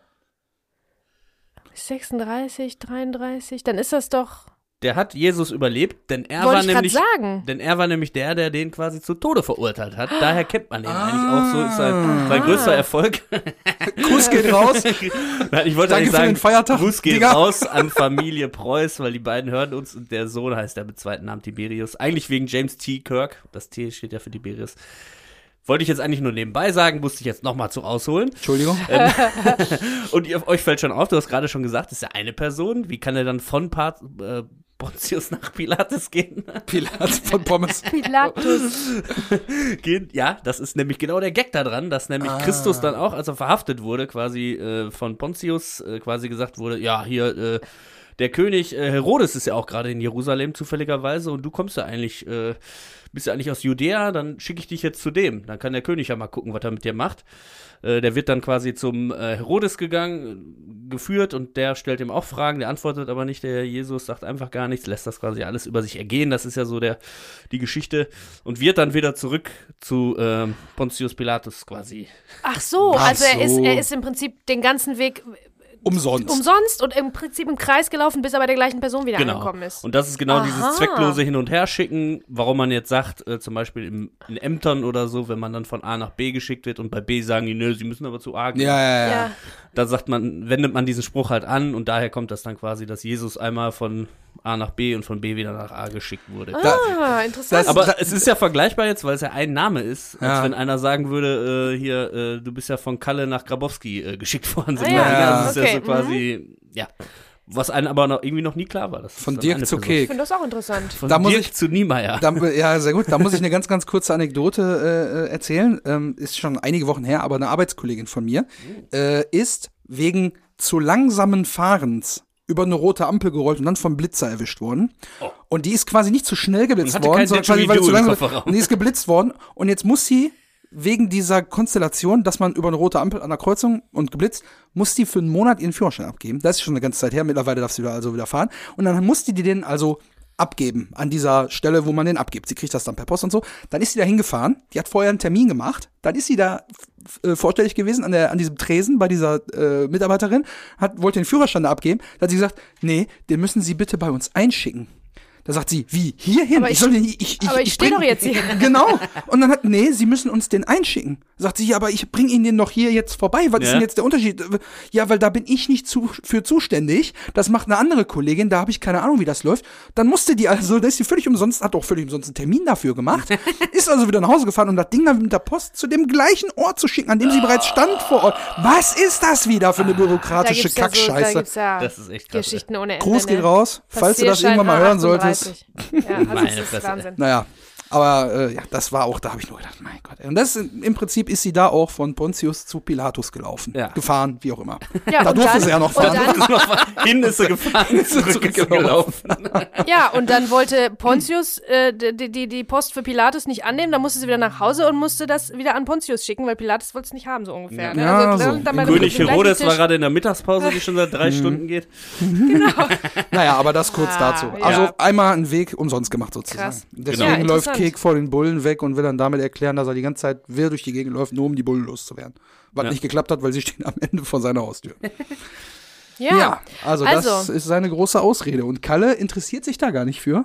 36, 33, dann ist das doch. Der hat Jesus überlebt, denn er Wollte war nämlich sagen. Denn er war nämlich der, der den quasi zu Tode verurteilt hat. Daher kennt man ihn eigentlich auch so. Ist sein, sein größter Erfolg. Kuss geht raus. Nein, ich wollte Danke eigentlich für sagen, den Feiertag, Gruß geht Digga. raus an Familie Preuß, weil die beiden hören uns und der Sohn heißt ja mit zweiten Namen Tiberius. Eigentlich wegen James T. Kirk. Das T steht ja für Tiberius. Wollte ich jetzt eigentlich nur nebenbei sagen, musste ich jetzt nochmal zu ausholen. Entschuldigung. Und ihr, euch fällt schon auf, du hast gerade schon gesagt, das ist ja eine Person. Wie kann er dann von Part, äh, Pontius nach Pilates gehen? Pilates von Pommes. Pilatus. gehen. Ja, das ist nämlich genau der Gag da dran, dass nämlich Christus dann auch, als er verhaftet wurde, quasi äh, von Pontius, äh, quasi gesagt wurde, ja, hier, äh, der König äh, Herodes ist ja auch gerade in Jerusalem zufälligerweise und du kommst ja eigentlich, äh, bist ja eigentlich aus Judäa, dann schicke ich dich jetzt zu dem. Dann kann der König ja mal gucken, was er mit dir macht. Äh, der wird dann quasi zum äh, Herodes gegangen, geführt und der stellt ihm auch Fragen, der antwortet aber nicht, der Jesus sagt einfach gar nichts, lässt das quasi alles über sich ergehen, das ist ja so der, die Geschichte und wird dann wieder zurück zu ähm, Pontius Pilatus quasi. Ach so, Ach also er ist, so. er ist im Prinzip den ganzen Weg Umsonst. umsonst und im Prinzip im Kreis gelaufen, bis er bei der gleichen Person wieder angekommen ist. Genau. Und das ist genau Aha. dieses zwecklose Hin- und Herschicken, warum man jetzt sagt, äh, zum Beispiel im, in Ämtern oder so, wenn man dann von A nach B geschickt wird und bei B sagen die, nö, sie müssen aber zu A gehen. ja, ja, ja. ja. Da sagt man, wendet man diesen Spruch halt an und daher kommt das dann quasi, dass Jesus einmal von A nach B und von B wieder nach A geschickt wurde. Ah, interessant. das- Aber es ist ja vergleichbar jetzt, weil es ja ein Name ist, als Ja. wenn einer sagen würde, äh, hier, äh, du bist ja von Kalle nach Grabowski äh, geschickt worden. Ah, ja. weniger. Das ist Okay, ja so quasi, ja, was einem aber noch, irgendwie noch nie klar war. Das ist Von Dirk zu Person. ich Kek. finde das auch interessant. Von Da muss Dirk ich- zu Niemeyer. Da, ja, sehr gut. Da muss ich eine ganz, ganz kurze Anekdote äh, äh, erzählen. Ähm, ist schon einige Wochen her, aber eine Arbeitskollegin von mir äh, ist wegen zu langsamen Fahrens über eine rote Ampel gerollt und dann vom Blitzer erwischt worden. Und die ist quasi nicht zu schnell geblitzt worden, sondern quasi, weil zu langsam und die ist geblitzt worden. Und jetzt muss sie wegen dieser Konstellation, dass man über eine rote Ampel an der Kreuzung und geblitzt, muss die für einen Monat ihren Führerschein abgeben. Das ist schon eine ganze Zeit her. Mittlerweile darf sie wieder also wieder fahren. Und dann muss die den also abgeben an dieser Stelle, wo man den abgibt. Sie kriegt das dann per Post und so. Dann ist sie da hingefahren. Die hat vorher einen Termin gemacht. Dann ist sie da äh, vorstellig gewesen an, der, an diesem Tresen bei dieser äh, Mitarbeiterin, hat, wollte den Führerschein da abgeben. Da hat sie gesagt, nee, den müssen Sie bitte bei uns einschicken. Da sagt sie, wie, hierhin? Aber ich, ich, soll, ich, ich, aber ich, ich stehe doch jetzt hier. Genau. Und dann hat, nee, sie müssen uns den einschicken. Sagt sie, ja, aber ich bringe Ihnen den noch hier jetzt vorbei. Was ja. ist denn jetzt der Unterschied? Ja, weil da bin ich nicht zu, für zuständig. Das macht eine andere Kollegin, da habe ich keine Ahnung, wie das läuft. Dann musste die also, da ist sie völlig umsonst, hat auch völlig umsonst einen Termin dafür gemacht, ist also wieder nach Hause gefahren, um das Ding dann mit der Post zu dem gleichen Ort zu schicken, an dem sie oh. bereits stand vor Ort. Was ist das wieder für eine ah, bürokratische Kackscheiße? Ja so, das ist echt krass. Geschichten ohne Ende. Gruß geht ne? raus, falls du das irgendwann mal hören solltest. 30. Ja, also Meine ist Fresse. Wahnsinn. Naja, aber äh, ja, das war auch, da habe ich nur gedacht, mein Gott. Und das ist, im Prinzip ist sie da auch von Pontius zu Pilatus gelaufen. Ja. Gefahren, wie auch immer. Ja, Da durfte dann- sie ja noch fahren. dann- Hin ist sie gefahren, ist sie gelaufen. Ja, und dann wollte Pontius äh, die, die, die Post für Pilatus nicht annehmen, dann musste sie wieder nach Hause und musste das wieder an Pontius schicken, weil Pilatus wollte es nicht haben, so ungefähr. Ne? Ja, also, so. dann bei dem- König Herodes war gerade in der Mittagspause, die schon seit Mhm. drei Stunden geht. Naja, aber das kurz Ah, dazu. ja. Also einmal einen Weg umsonst gemacht sozusagen. Krass. Deswegen Ja, läuft Kek vor den Bullen weg und will dann damit erklären, dass er die ganze Zeit wild durch die Gegend läuft, nur um die Bullen loszuwerden. Was Ja. nicht geklappt hat, weil sie stehen am Ende vor seiner Haustür. Ja. also, das Also. ist seine große Ausrede. Und Kalle interessiert sich da gar nicht für.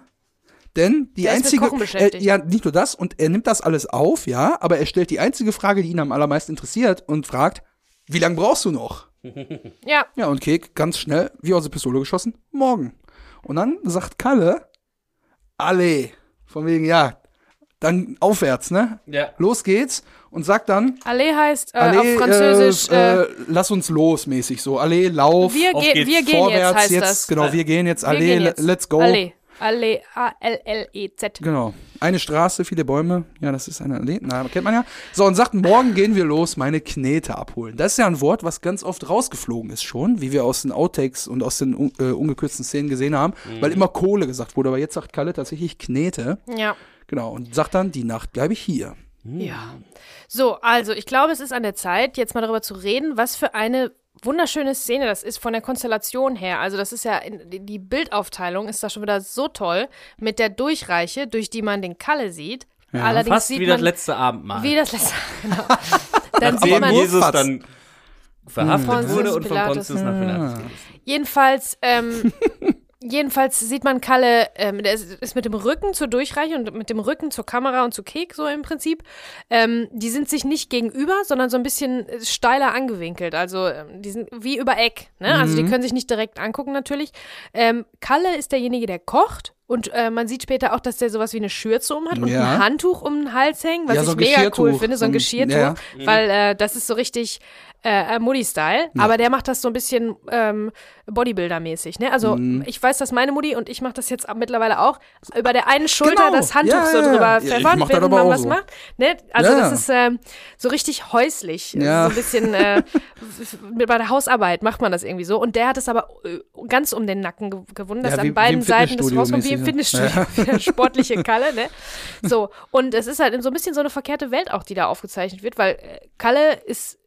Denn die Der ist mit einzige. Äh, ja, nicht nur das, und er nimmt das alles auf, ja, aber er stellt die einzige Frage, die ihn am allermeisten interessiert und fragt, wie lange brauchst du noch? Ja, Ja, und Kek ganz schnell, wie aus der Pistole geschossen, morgen. Und dann sagt Kalle, alle, von wegen, ja, dann aufwärts, ne? Ja. Los geht's. Und sagt dann, Allee heißt äh, alle, auf Französisch äh, äh, äh, lass uns los, mäßig so. Alle, lauf, wir, ge geht's. wir gehen vorwärts, jetzt, heißt jetzt, das. genau, wir gehen jetzt, Wir alle, gehen jetzt. let's go. Allee. Allee, A-L-L-E-Z. Genau. Eine Straße, viele Bäume. Ja, das ist eine Allee. Na, kennt man ja. So, und sagt, morgen gehen wir los, meine Knete abholen. Das ist ja ein Wort, was ganz oft rausgeflogen ist schon, wie wir aus den Outtakes und aus den äh, ungekürzten Szenen gesehen haben, weil immer Kohle gesagt wurde. Aber jetzt sagt Kalle tatsächlich Knete. Ja. Genau. Und sagt dann, die Nacht bleibe ich hier. Ja. So, also ich glaube, es ist an der Zeit, jetzt mal darüber zu reden, was für eine wunderschöne Szene das ist von der Konstellation her. Also das ist ja, in, die- Bildaufteilung ist da schon wieder so toll mit der Durchreiche, durch die man den Kalle sieht. Allerdings Fast sieht wie man das letzte Abendmahl. wie das letzte. Genau. Dann sieht man Jesus dann verhaftet Pontius wurde und von. Pontius nach Pilatus. Jedenfalls, ähm, jedenfalls sieht man Kalle, ähm, der ist, ist mit dem Rücken zur Durchreiche und mit dem Rücken zur Kamera und zu Kek so im Prinzip. Ähm, die sind sich nicht gegenüber, sondern so ein bisschen äh, steiler angewinkelt. Also ähm, die sind wie über Eck. Ne? Also die können sich nicht direkt angucken natürlich. Ähm, Kalle ist derjenige, der kocht. Und äh, man sieht später auch, dass der sowas wie eine Schürze um hat und Ja. ein Handtuch um den Hals hängen, was Ja, ich so ein mega cool finde, so ein So ein- Geschirrtuch, ja. weil äh, das ist so richtig äh, Mutti-Style. Aber der macht das so ein bisschen ähm, Bodybuilder-mäßig. Ne? Also Mhm. ich weiß, dass meine Mutti und ich mache das jetzt mittlerweile auch über der einen Schulter Genau. das Handtuch Ja, so ja, ja. drüber Ja, pfeffern, das aber man was so. macht. Ne? Also Ja, das ja. ist ähm, so richtig häuslich. Ja. So ein bisschen äh, bei der Hausarbeit macht man das irgendwie so. Und der hat es aber äh, ganz um den Nacken ge gewunden, dass Ja, wie- an beiden Seiten des rauskommt, wie im Fitnessstudio. Sportliche Kalle, ne? So, und es ist halt so ein bisschen so eine verkehrte Welt auch, die da aufgezeichnet wird, weil äh, Kalle ist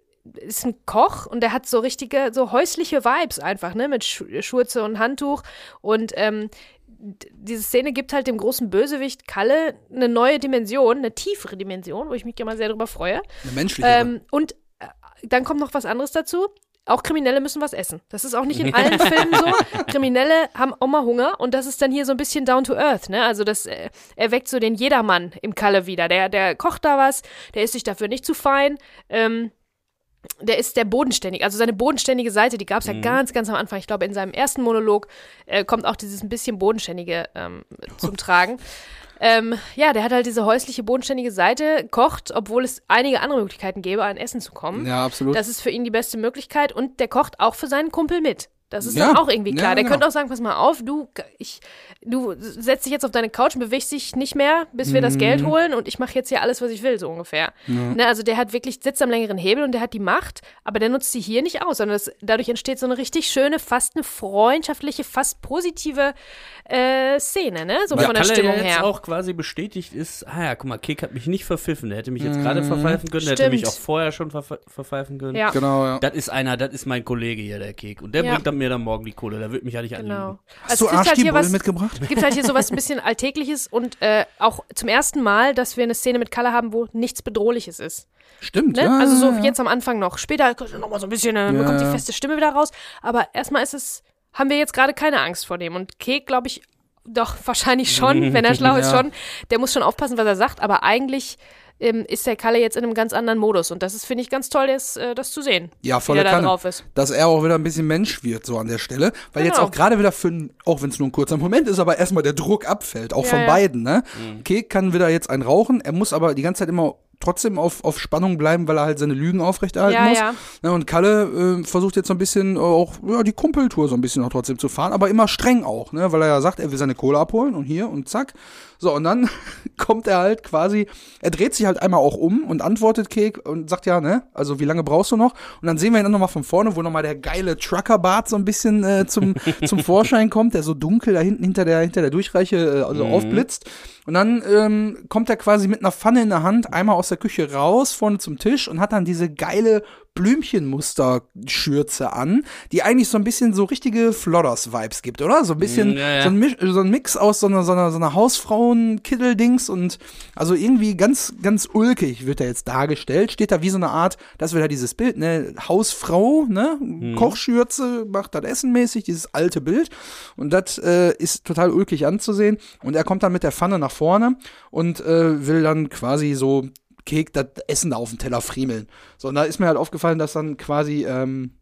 ist ein Koch und der hat so richtige, so häusliche Vibes einfach, ne, mit Schu Schurze und Handtuch und ähm, diese Szene gibt halt dem großen Bösewicht Kalle eine neue Dimension, eine tiefere Dimension, wo ich mich immer sehr drüber freue. Eine menschliche. Ähm, und äh, dann kommt noch was anderes dazu. Auch Kriminelle müssen was essen. Das ist auch nicht in allen Filmen so. Kriminelle haben auch mal Hunger und das ist dann hier so ein bisschen down to earth, ne? Also das äh, erweckt so den Jedermann im Kalle wieder. Der, der kocht da was, der ist sich dafür nicht zu fein. Ähm, der ist der bodenständig. Also seine bodenständige Seite, die gab es ja mhm. ganz, ganz am Anfang. Ich glaube, in seinem ersten Monolog äh, kommt auch dieses ein bisschen bodenständige ähm, zum Tragen. Ähm, ja, der hat halt diese häusliche, bodenständige Seite, kocht, obwohl es einige andere Möglichkeiten gäbe, an Essen zu kommen. Ja, absolut. Das ist für ihn die beste Möglichkeit und der kocht auch für seinen Kumpel mit. Das ist ja. dann auch irgendwie klar. Ja, der genau. könnte auch sagen, pass mal auf, du, ich, du setzt dich jetzt auf deine Couch und bewegst dich nicht mehr, bis wir mhm. das Geld holen und ich mache jetzt hier alles, was ich will, so ungefähr. Ja. Ne, also der hat wirklich, sitzt am längeren Hebel und der hat die Macht, aber der nutzt sie hier nicht aus, sondern das, dadurch entsteht so eine richtig schöne, fast eine freundschaftliche, fast positive äh, Szene, ne? So Weil von der Kalle Stimmung ja jetzt her. auch quasi bestätigt ist, ah ja, guck mal, Kek hat mich nicht verpfiffen, der hätte mich jetzt mhm. gerade verpfeifen können, der hätte mich auch vorher schon verpfeifen können. Ja. Genau, ja. Das ist einer, das ist mein Kollege hier, der Kek. Und der bringt dann mir dann morgen die Kohle da wird mich ja nicht genau. anlügen. Hast also du Arschgebrüll halt mitgebracht? Es gibt halt hier sowas ein bisschen Alltägliches und äh, auch zum ersten Mal, dass wir eine Szene mit Kalle haben, wo nichts Bedrohliches ist. Stimmt, ne? ja. Also so jetzt am Anfang noch. Später noch mal so ein bisschen, äh, ja. bekommt die feste Stimme wieder raus. Aber erstmal ist es, haben wir jetzt gerade keine Angst vor dem. Und Kek, glaube ich, doch wahrscheinlich schon, wenn er schlau ist schon. Der muss schon aufpassen, was er sagt. Aber eigentlich ähm, ist der Kalle jetzt in einem ganz anderen Modus. Und das ist, finde ich, ganz toll, das, äh, das zu sehen. Ja, voll da drauf ist. Dass er auch wieder ein bisschen Mensch wird, so an der Stelle. Weil genau. jetzt auch gerade wieder für, auch wenn es nur ein kurzer Moment ist, aber erstmal der Druck abfällt, auch ja, von ja. beiden, ne? Mhm. Okay, kann wieder jetzt einen rauchen, er muss aber die ganze Zeit immer trotzdem auf, auf Spannung bleiben, weil er halt seine Lügen aufrechterhalten ja, muss. Ja. Ja, und Kalle äh, versucht jetzt so ein bisschen auch ja, die Kumpeltour so ein bisschen auch trotzdem zu fahren, aber immer streng auch, ne? weil er ja sagt, er will seine Kohle abholen und hier und zack. So, und dann kommt er halt quasi, er dreht sich halt einmal auch um und antwortet Kek und sagt ja, ne, also wie lange brauchst du noch? Und dann sehen wir ihn dann nochmal von vorne, wo nochmal der geile Trucker-Bart so ein bisschen äh, zum, zum Vorschein kommt, der so dunkel da hinten hinter der, hinter der Durchreiche äh, also mhm. aufblitzt. Und dann ähm, kommt er quasi mit einer Pfanne in der Hand einmal aus der Küche raus, vorne zum Tisch und hat dann diese geile Blümchenmuster-Schürze an, die eigentlich so ein bisschen so richtige Flodders-Vibes gibt, oder? So ein bisschen, mm, ja, ja. So, ein so, ein Mix aus so einer, so einer, so einer Hausfrauen-Kitteldings und also irgendwie ganz, ganz ulkig wird er jetzt dargestellt. Steht da wie so eine Art, das wird ja dieses Bild, ne? Hausfrau, ne? Mhm. Kochschürze, macht das essenmäßig, dieses alte Bild. Und das äh, ist total ulkig anzusehen. Und er kommt dann mit der Pfanne nach vorne und äh, will dann quasi so Kek das Essen da auf dem Teller friemeln. So, und da ist mir halt aufgefallen, dass dann quasi, ähm,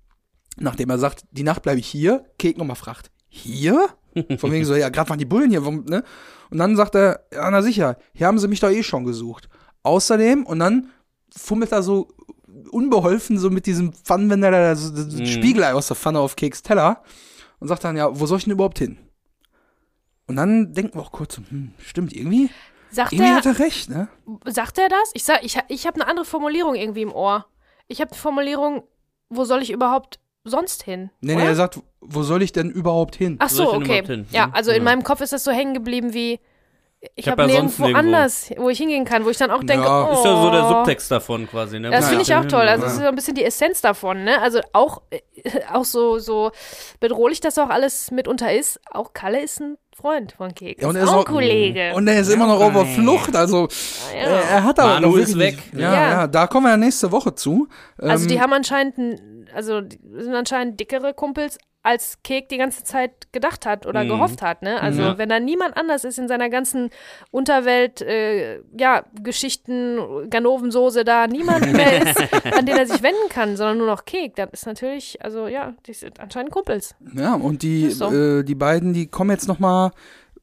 nachdem er sagt, die Nacht bleibe ich hier, Kek nochmal fragt, hier? Von wegen so, ja, gerade waren die Bullen hier, ne? Und dann sagt er, ja, na sicher, hier haben sie mich doch eh schon gesucht. Außerdem, und dann fummelt er so unbeholfen so mit diesem Pfannenwender da so, das mm. Spiegelei aus der Pfanne auf Keks Teller und sagt dann, ja, wo soll ich denn überhaupt hin? Und dann denken wir auch kurz, hm, stimmt, irgendwie Sagt irgendwie er, hat er recht, ne? Sagt er das? Ich, sag, ich, ich habe eine andere Formulierung irgendwie im Ohr. Ich habe die Formulierung, wo soll ich überhaupt sonst hin? Nee, oder? nee, er sagt, wo soll ich denn überhaupt hin? Ach so, okay. Ja, also in meinem Kopf ist das so hängen geblieben wie, ich, habe hab nirgendwo anders, wo ich hingehen kann, wo ich dann auch denke, ja. oh. Ist ja so der Subtext davon quasi, ne? Das finde ich auch toll. Also das ist so ein bisschen die Essenz davon, ne? Also auch, äh, auch so, so bedrohlich das auch alles mitunter ist. Auch Kalle ist ein Freund von Keks. Ja, und er ist auch, ein Kollege. Und er ist immer noch auf Flucht, also ja. er hat aber Manu ist weg. Ja, ja, ja. da kommen wir ja nächste Woche zu. Also die ähm, haben anscheinend, also die sind anscheinend dickere Kumpels, als Kek die ganze Zeit gedacht hat oder mhm. gehofft hat. Ne? Also ja. wenn da niemand anders ist in seiner ganzen Unterwelt, äh, ja, Geschichten, Ganovensoße da, niemand mehr ist, an den er sich wenden kann, sondern nur noch Kek, dann ist natürlich, also ja, die sind anscheinend Kumpels. Ja, und die, so. äh, die beiden, die kommen jetzt noch mal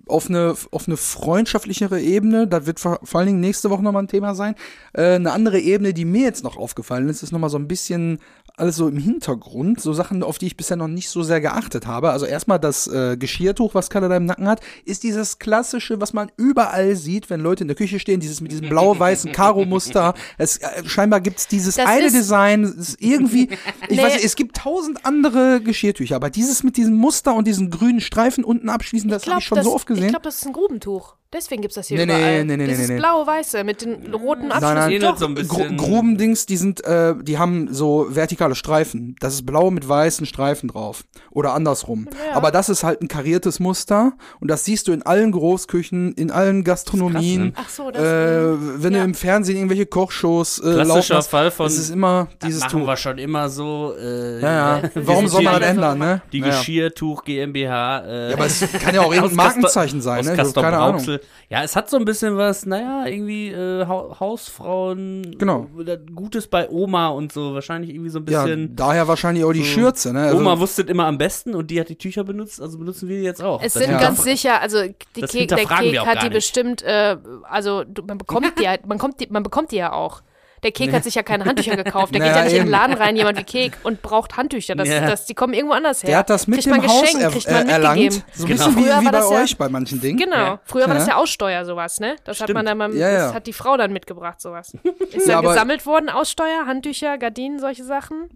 auf eine, auf eine freundschaftlichere Ebene, da wird vor, vor allen Dingen nächste Woche nochmal ein Thema sein. Äh, eine andere Ebene, die mir jetzt noch aufgefallen ist, ist nochmal so ein bisschen alles so im Hintergrund, so Sachen, auf die ich bisher noch nicht so sehr geachtet habe. Also erstmal das äh, Geschirrtuch, was Kalle da im Nacken hat, ist dieses klassische, was man überall sieht, wenn Leute in der Küche stehen, dieses mit diesem blau-weißen Karo-Muster. Es, äh, scheinbar gibt's dieses das eine Design, ist irgendwie, ich nee. weiß nicht, es gibt tausend andere Geschirrtücher, aber dieses mit diesem Muster und diesen grünen Streifen unten abschließend, das habe ich schon das, so oft gesehen. Ich glaube, das ist ein Grubentuch. Deswegen gibt es das hier nee, überall. Nee, nee, nee, Dieses nee, nee. blau-weiße mit den roten Abschlüssen. Nein, nein, so ein bisschen. Gro Grubendings, die sind, äh, die haben so vertikale Streifen. Das ist blau mit weißen Streifen drauf. Oder andersrum. Ja. Aber das ist halt ein kariertes Muster und das siehst du in allen Großküchen, in allen Gastronomien. Krass, ne? Ach so, das, äh, wenn ja. du im Fernsehen irgendwelche Kochshows äh, Klassischer laufen, Fall von. Das ist immer dieses das machen Tuch. wir schon immer so. Äh, ja, ja. Warum soll man das ändern, ne? Die Geschirrtuch GmbH. Äh, ja, aber es kann ja auch irgendein Markenzeichen sein, ne? Keine Ahnung. Ja, es hat so ein bisschen was, naja, irgendwie äh, ha Hausfrauen, genau. Gutes bei Oma und so, wahrscheinlich irgendwie so ein bisschen. Ja, daher wahrscheinlich auch die so, Schürze, ne? Also, Oma wusste immer am besten und die hat die Tücher benutzt, also benutzen wir die jetzt auch. Es das sind ganz sicher, also die Kek, der Kek hat die nicht. bestimmt, äh, also man bekommt die halt, man kommt die, man bekommt die ja auch. Der Kek nee. hat sich ja keine Handtücher gekauft. Der naja, geht ja nicht eben. in den Laden rein, jemand wie Kek, und braucht Handtücher. Das, ja. das, die kommen irgendwo anders her. Der hat das mit kriegt dem Haus er, er, erlangt. So ein genau. bisschen wie, wie bei euch ja, bei manchen Dingen. Genau. Früher war das ja Aussteuer sowas, ne? Das Stimmt. hat man dann mal, das hat die Frau dann mitgebracht, sowas. Ist ja, gesammelt worden, Aussteuer, Handtücher, Gardinen, solche Sachen.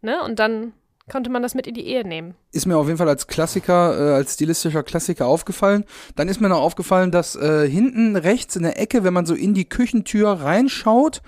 Ne? Und dann konnte man das mit in die Ehe nehmen. Ist mir auf jeden Fall als Klassiker, äh, als stilistischer Klassiker aufgefallen. Dann ist mir noch aufgefallen, dass äh, hinten rechts in der Ecke, wenn man so in die Küchentür reinschaut,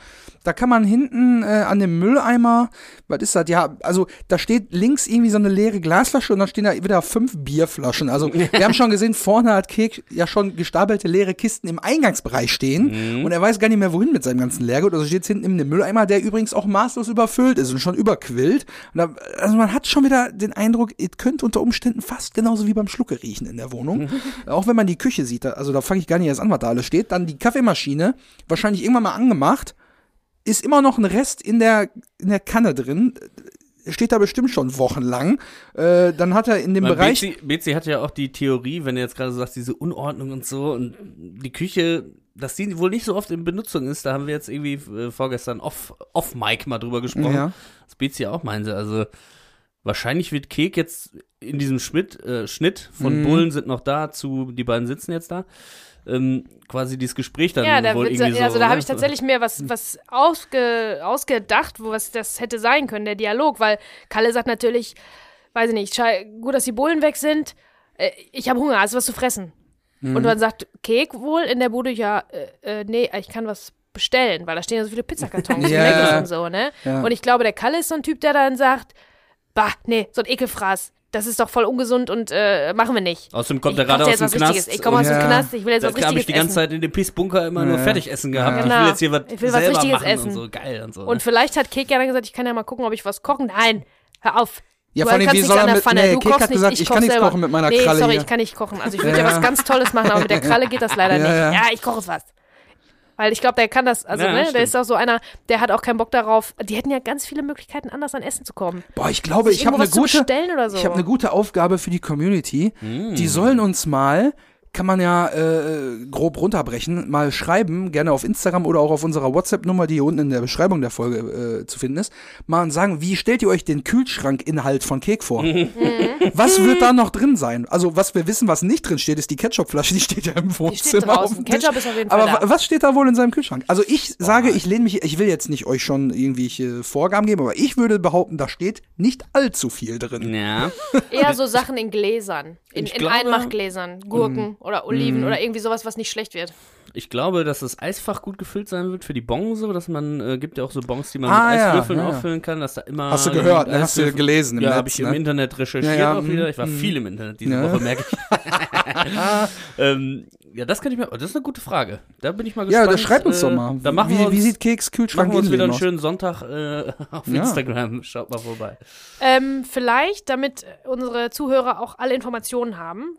da kann man hinten äh, an dem Mülleimer, was ist das? Ja, also da steht links irgendwie so eine leere Glasflasche und dann stehen da wieder fünf Bierflaschen. Also wir haben schon gesehen, vorne hat Kek ja schon gestapelte leere Kisten im Eingangsbereich stehen mhm. und er weiß gar nicht mehr wohin mit seinem ganzen Leergut. Also steht hinten in dem Mülleimer, der übrigens auch maßlos überfüllt ist und schon überquillt. Und da, also man hat schon wieder den Eindruck, könnte unter Umständen fast genauso wie beim Schlucke riechen in der Wohnung. Mhm. Auch wenn man die Küche sieht, also da fange ich gar nicht erst an, was da alles steht. Dann die Kaffeemaschine, wahrscheinlich irgendwann mal angemacht ist immer noch ein Rest in der, in der Kanne drin. Steht da bestimmt schon wochenlang. Äh, dann hat er in dem Weil Bereich. Betsy hat ja auch die Theorie, wenn du jetzt gerade sagst, diese Unordnung und so und die Küche, dass die wohl nicht so oft in Benutzung ist. Da haben wir jetzt irgendwie äh, vorgestern off, off Mic mal drüber gesprochen. Ja. Das Betsy auch meinte. Also wahrscheinlich wird Kek jetzt in diesem Schmidt, äh, Schnitt von mhm. Bullen sind noch da zu, die beiden sitzen jetzt da ähm, quasi dieses Gespräch dann ja, da wohl irgendwie so. Also da habe ich tatsächlich mir was, was ausge, ausgedacht, wo was das hätte sein können, der Dialog, weil Kalle sagt natürlich, weiß ich nicht, gut, dass die Bullen weg sind, äh, ich habe Hunger, hast du was zu fressen? Mhm. Und dann sagt Kek wohl in der Bude, ja, äh, äh, nee, ich kann was bestellen, weil da stehen ja so viele Pizzakartons ja. und so, ne? Ja. Und ich glaube, der Kalle ist so ein Typ, der dann sagt, bah, nee, so ein Ekelfraß das ist doch voll ungesund und äh, machen wir nicht. Außerdem kommt er gerade aus dem Knast. Ich komme aus dem Knast, ich will jetzt was Richtiges essen. habe ich die ganze Zeit in dem Peace-Bunker immer ja. nur Fertigessen gehabt. Genau. Ich will jetzt hier was, ich will was Richtiges essen. und so. Geil und so. Und vielleicht hat Kek ja dann gesagt, ich kann ja mal gucken, ob ich was kochen. Nein, hör auf. Ja, von dem, wie soll er mit, Pfanne. nee, du Kek hat gesagt, nicht, ich, ich kann nichts kochen mit meiner nee, Kralle sorry, hier. ich kann nicht kochen. Also ich würde ja. ja was ganz Tolles machen, aber mit der Kralle geht das leider ja, nicht. Ja, ich koche was. Weil ich glaube, der kann das, also, ja, ne, der ist auch so einer, der hat auch keinen Bock darauf. Die hätten ja ganz viele Möglichkeiten, anders an Essen zu kommen. Boah, ich glaube, ich habe eine gute, so. ich habe eine gute Aufgabe für die Community. Mm. Die sollen uns mal kann man ja äh, grob runterbrechen, mal schreiben, gerne auf Instagram oder auch auf unserer WhatsApp-Nummer, die hier unten in der Beschreibung der Folge äh, zu finden ist, mal sagen, wie stellt ihr euch den Kühlschrankinhalt von Kek vor? Mhm. was wird da noch drin sein? Also, was wir wissen, was nicht drin steht, ist die Ketchupflasche, die steht ja im Wohnzimmer. Die steht draußen. Ketchup ist auf jeden Fall Aber da. was steht da wohl in seinem Kühlschrank? Also, ich Boah. sage, ich lehne mich, ich will jetzt nicht euch schon irgendwelche Vorgaben geben, aber ich würde behaupten, da steht nicht allzu viel drin. Ja. Eher so Sachen in Gläsern, in, in Einmachgläsern, Gurken mm. oder Oliven mm. oder irgendwie sowas, was nicht schlecht wird. Ich glaube, dass das Eisfach gut gefüllt sein wird für die Bons, so, dass man, äh, gibt ja auch so Bons, die man ah, mit Eiswürfeln ja, ja. auffüllen kann, dass da immer. Hast du gehört, ne? hast du gelesen im Ja, habe ich ne? im Internet recherchiert ja, auch wieder. Ich war mm, viel im Internet diese Woche, merke ich. ähm, ja, das kann ich mir. Das ist eine gute Frage. Da bin ich mal gespannt. Ja, das schreibt uns äh, doch mal. Da machen wie, wir uns, wie sieht Keks Kühlschrank machen wir uns wieder einen schönen Sonntag äh, auf Instagram. Schaut mal vorbei. Ähm, vielleicht, damit unsere Zuhörer auch alle Informationen haben,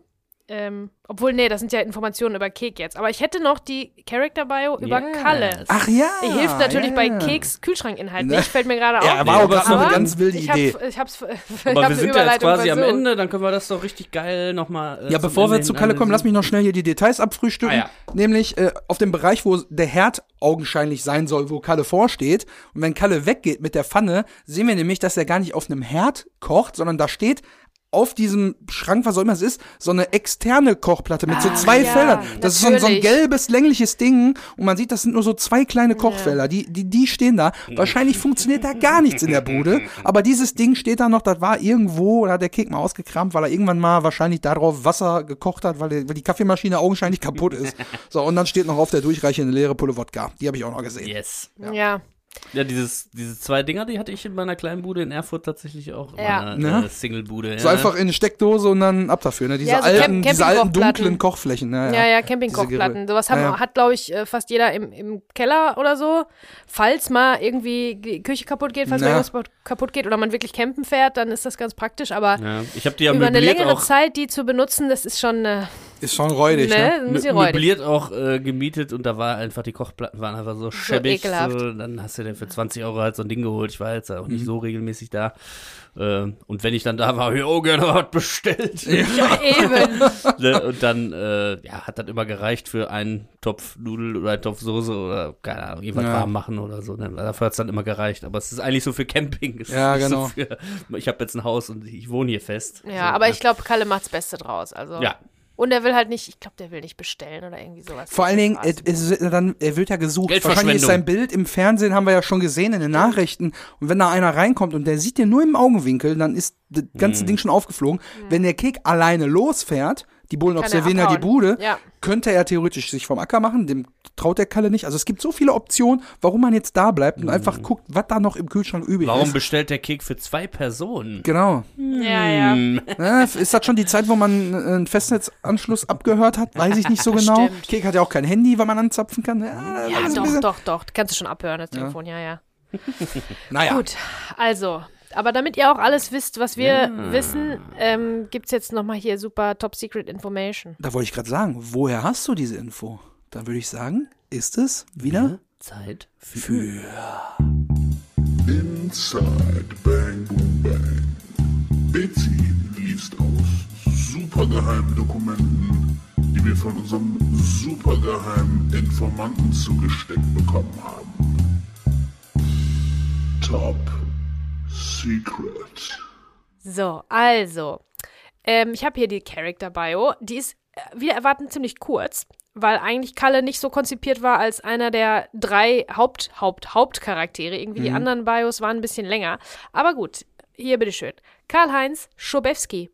ähm, obwohl, nee, das sind ja Informationen über Kek jetzt. Aber ich hätte noch die Character Bio über yes. Kalle. Ach ja. Die hilft natürlich yeah. bei Keks Kühlschrankinhalt nicht, fällt mir gerade auf. Ja, war noch eine ganz wilde ich Idee. Hab, ich hab's, ich aber wir sind ja jetzt quasi versucht. am Ende, dann können wir das doch richtig geil nochmal. Äh, ja, bevor wir zu Kalle kommen, lass mich noch schnell hier die Details abfrühstücken. Ah, ja. Nämlich äh, auf dem Bereich, wo der Herd augenscheinlich sein soll, wo Kalle vorsteht. Und wenn Kalle weggeht mit der Pfanne, sehen wir nämlich, dass er gar nicht auf einem Herd kocht, sondern da steht auf diesem Schrank, was auch immer es ist, so eine externe Kochplatte mit ah, so zwei ja, Feldern. Das natürlich. ist so ein, so ein, gelbes, längliches Ding und man sieht, das sind nur so zwei kleine Kochfelder. Ja. Die, die, die stehen da. Wahrscheinlich funktioniert da gar nichts in der Bude, aber dieses Ding steht da noch, das war irgendwo, da hat der Kek mal ausgekramt, weil er irgendwann mal wahrscheinlich darauf Wasser gekocht hat, weil, die, weil die Kaffeemaschine augenscheinlich kaputt ist. So, und dann steht noch auf der Durchreiche eine leere Pulle Wodka. Die habe ich auch noch gesehen. Yes. ja. ja. Ja, dieses, diese zwei Dinger, die hatte ich in meiner kleinen Bude in Erfurt tatsächlich auch. In ja. meiner äh, Single-Bude. Ja. So einfach in eine Steckdose und dann ab dafür, ne? Diese ja, so alten, Camp diese alten dunklen Kochflächen. Ne? Ja, ja, ja Campingkochplatten. Sowas haben, ja, hat, glaube ich, äh, fast jeder im, im Keller oder so. Falls mal irgendwie die Küche kaputt geht, falls irgendwas kaputt geht oder man wirklich campen fährt, dann ist das ganz praktisch. Aber ich die über eine längere Zeit, die zu benutzen, das ist schon. Äh, Ist schon räudig, Ne? ne? Mö- räudig. Möbliert auch äh, gemietet und da war einfach, die Kochplatten waren einfach so schäbig. ekelhaft. So, dann hast du dir für 20 Euro halt so ein Ding geholt. Ich war jetzt auch Mhm. nicht so regelmäßig da. Äh, und wenn ich dann da war, hab ich auch gerne was bestellt. Ja, eben. Ne? Und dann, äh, ja, hat das immer gereicht für einen Topf Nudel oder einen Topf Soße oder, keine Ahnung, irgendwas Ja. warm machen oder so. Ne? Dafür hat's dann immer gereicht. Aber es ist eigentlich so für Camping. Es Ja, genau. So für, ich habe jetzt ein Haus und ich wohne hier fest. Ja, so, aber ich glaube, Kalle macht's Beste draus. Also. Ja, Und er will halt nicht, ich glaube, der will nicht bestellen oder irgendwie sowas. Vor allen Dingen, es, dann, er wird ja gesucht. Wahrscheinlich ist sein Bild im Fernsehen, haben wir ja schon gesehen, in den Nachrichten. Und wenn da einer reinkommt und der sieht den nur im Augenwinkel, dann ist das ganze Mhm. Ding schon aufgeflogen. Wenn der Kek alleine losfährt, die Bullen er observieren ja die. Bude, Ja. könnte er theoretisch sich vom Acker machen, dem traut der Kalle nicht. Also es gibt so viele Optionen, warum man jetzt da bleibt und einfach guckt, was da noch im Kühlschrank übrig warum ist. bestellt der Kek für zwei Personen? Genau. Ja, ja. Hm. Ja, ist das schon die Zeit, wo man einen Festnetzanschluss abgehört hat? Weiß ich nicht so genau. Stimmt. Kek hat ja auch kein Handy, weil man anzapfen kann. Ja, Ja, doch, doch, doch. Kannst du schon abhören, das Telefon, ja, ja. Naja. Gut, also, aber damit ihr auch alles wisst, was wir wissen, ähm, gibt es jetzt nochmal hier super Top Secret Information. Da wollte ich gerade sagen, woher hast du diese Info? Dann würde ich sagen, ist es wieder Zeit für. für. Inside Bang Boom Bang. Betsy liest aus supergeheimen Dokumenten, die wir von unserem supergeheimen Informanten zugesteckt bekommen haben. Top Secret. So, also, ähm, ich habe hier die Character Bio. Die ist äh, wieder erwartend ziemlich kurz, weil eigentlich Kalle nicht so konzipiert war als einer der drei Haupt, Haupt, Hauptcharaktere. Irgendwie die anderen Bios waren ein bisschen länger. Aber gut, hier bitteschön. Karl-Heinz Schobewski.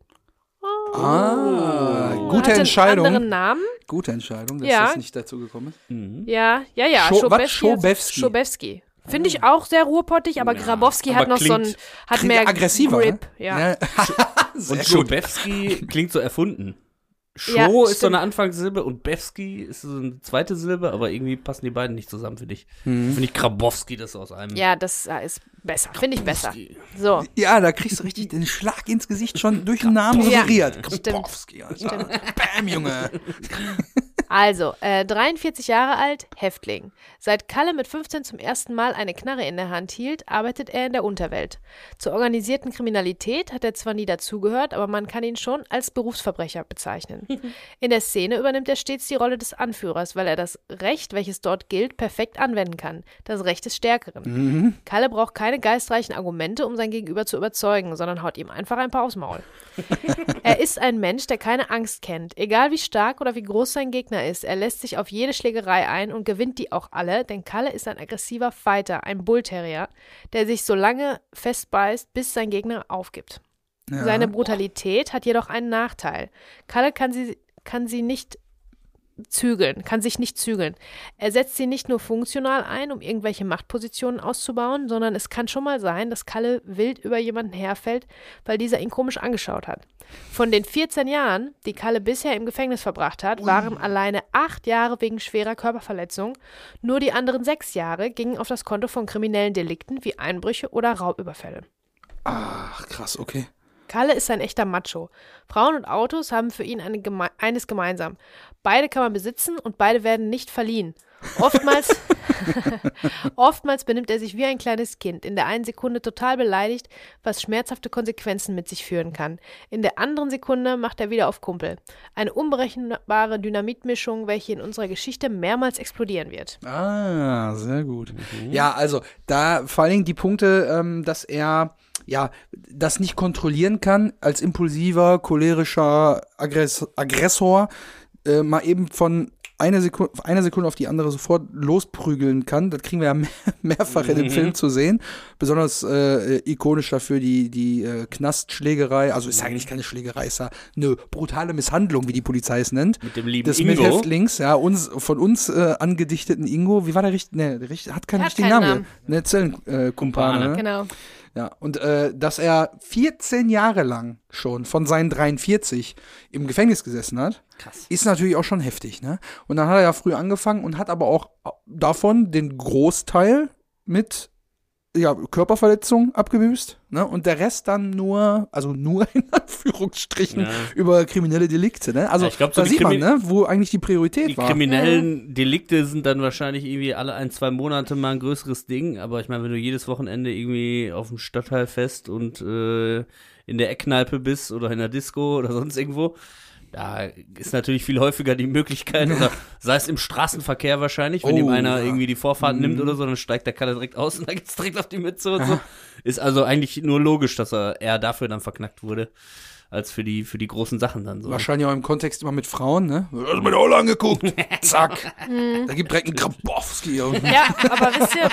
Ah, gute Hatte einen Entscheidung. anderen Namen. Gute Entscheidung, dass Ja. das nicht dazu gekommen ist. Ja, ja, ja. Scho- was? hat- Schobewski? Schobewski. Finde ich auch sehr ruhrpottig, aber Grabowski aber hat noch so ein, klingt- hat Klingt mehr aggressiver. Grip. ne? Ja. Sehr Und. Schobewski klingt so erfunden. Scho Ja, ist so stimmt. eine Anfangssilbe und Bewski ist so eine zweite Silbe, aber irgendwie passen die beiden nicht zusammen für dich. Finde ich Grabowski das aus einem. Ja, das ist besser. Finde ich besser. So. Ja, da kriegst du richtig den Schlag ins Gesicht schon durch den Namen Ja, suggeriert. stimmt. Krapowski, Alter. Bam, Junge. Also, äh, 43 Jahre alt, Häftling. Seit Kalle mit 15 zum ersten Mal eine Knarre in der Hand hielt, arbeitet er in der Unterwelt. Zur organisierten Kriminalität hat er zwar nie dazugehört, aber man kann ihn schon als Berufsverbrecher bezeichnen. In der Szene übernimmt er stets die Rolle des Anführers, weil er das Recht, welches dort gilt, perfekt anwenden kann. Das Recht des Stärkeren. Kalle braucht keine geistreichen Argumente, um sein Gegenüber zu überzeugen, sondern haut ihm einfach ein paar aufs Maul. Er ist ein Mensch, der keine Angst kennt. Egal wie stark oder wie groß sein Gegner ist, er lässt sich auf jede Schlägerei ein und gewinnt die auch alle, denn Kalle ist ein aggressiver Fighter, ein Bullterrier, der sich so lange festbeißt, bis sein Gegner aufgibt. Ja. Seine Brutalität hat jedoch einen Nachteil. Kalle kann sie, kann sie nicht zügeln, kann sich nicht zügeln. Er setzt sie nicht nur funktional ein, um irgendwelche Machtpositionen auszubauen, sondern es kann schon mal sein, dass Kalle wild über jemanden herfällt, weil dieser ihn komisch angeschaut hat. Von den 14 Jahren, die Kalle bisher im Gefängnis verbracht hat, waren alleine acht Jahre wegen schwerer Körperverletzung. Nur die anderen sechs Jahre gingen auf das Konto von kriminellen Delikten wie Einbrüche oder Raubüberfälle. Ach, krass, okay. Kalle ist ein echter Macho. Frauen und Autos haben für ihn eine geme eines gemeinsam. Beide kann man besitzen und beide werden nicht verliehen. Oftmals, oftmals benimmt er sich wie ein kleines Kind, in der einen Sekunde total beleidigt, was schmerzhafte Konsequenzen mit sich führen kann. In der anderen Sekunde macht er wieder auf Kumpel. Eine unberechenbare Dynamitmischung, welche in unserer Geschichte mehrmals explodieren wird. Ah, sehr gut. Ja, also da vor allen Dingen die Punkte, ähm, dass er ja das nicht kontrollieren kann als impulsiver, cholerischer Aggress Aggressor, äh, mal eben von einer Sekunde, einer Sekunde auf die andere sofort losprügeln kann. Das kriegen wir ja mehr, mehrfach in dem Film zu sehen. Besonders äh, ikonisch dafür die, die äh, Knastschlägerei. Also ist ja eigentlich keine Schlägerei, ist ja eine brutale Misshandlung, wie die Polizei es nennt. Mit dem lieben des Ingo. Mithäftlings, ja, uns, von uns äh, angedichteten Ingo. Wie war der richtig? Ne, der richtig, hat keinen hat richtigen keinen Namen. Namen. Ne, Zellenkumpane. Äh, Kumpane? Genau. Ja, und äh, dass er 14 Jahre lang schon von seinen 43 im Gefängnis gesessen hat, Krass. ist natürlich auch schon heftig, ne? Und dann hat er ja früh angefangen und hat aber auch davon den Großteil mit ja, Körperverletzung abgebüßt, ne? Und der Rest dann nur, also nur in Anführungsstrichen, Ja. über kriminelle Delikte, ne? Also Ja, ich glaub, so da die sieht man, ne, wo eigentlich die Priorität Die war. kriminellen Delikte sind dann wahrscheinlich irgendwie alle ein, zwei Monate mal ein größeres Ding, aber ich meine, wenn du jedes Wochenende irgendwie auf dem Stadtteilfest und äh, in der Eckkneipe bist oder in der Disco oder sonst irgendwo, da ist natürlich viel häufiger die Möglichkeit, oder sei es im Straßenverkehr wahrscheinlich, wenn Oh, ihm einer ja. Mhm. irgendwie die Vorfahrt nimmt oder so, dann steigt der Kalle direkt aus und dann geht's direkt auf die Mütze und so. Ist also eigentlich nur logisch, dass er eher dafür dann verknackt wurde, als für die, für die großen Sachen dann so. Wahrscheinlich auch im Kontext immer mit Frauen, ne? Hast du mir auch angeguckt? Zack. da gibt direkt einen Grabowski. Ja, aber wisst ihr,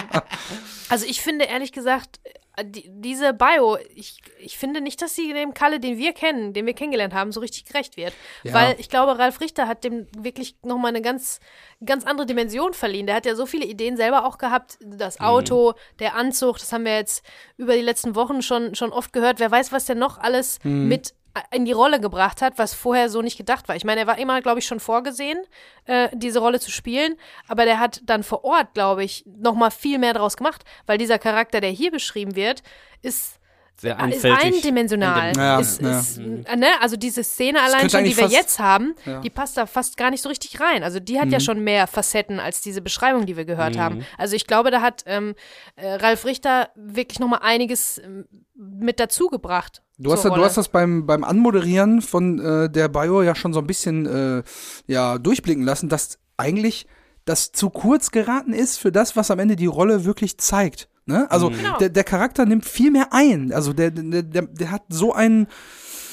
also ich finde ehrlich gesagt, die, diese Bio, ich, ich finde nicht, dass sie dem Kalle, den wir kennen, den wir kennengelernt haben, so richtig gerecht wird. Ja. Weil ich glaube, Ralf Richter hat dem wirklich nochmal eine ganz, ganz andere Dimension verliehen. Der hat ja so viele Ideen selber auch gehabt. Das Auto, der Anzug, das haben wir jetzt über die letzten Wochen schon, schon oft gehört. Wer weiß, was der noch alles mit in die Rolle gebracht hat, was vorher so nicht gedacht war. Ich meine, er war immer, glaube ich, schon vorgesehen, äh, diese Rolle zu spielen, aber der hat dann vor Ort, glaube ich, noch mal viel mehr draus gemacht, weil dieser Charakter, der hier beschrieben wird, ist Sehr ist einfältig. eindimensional. Ja, ist, ja. ist, äh, ne? Also diese Szene allein schon, die wir jetzt haben, Ja. Mhm. die passt da fast gar nicht so richtig rein. Also die hat ja schon mehr Facetten als diese Beschreibung, die wir gehört haben. Also ich glaube, da hat ähm, äh, Ralf Richter wirklich noch mal einiges ähm, mit dazugebracht. Du hast, du hast das beim, beim Anmoderieren von äh, der Bio ja schon so ein bisschen äh, ja, durchblicken lassen, dass eigentlich das zu kurz geraten ist für das, was am Ende die Rolle wirklich zeigt. Ne? Also Genau. der, der Charakter nimmt viel mehr ein. Also der, der, der, der hat so einen,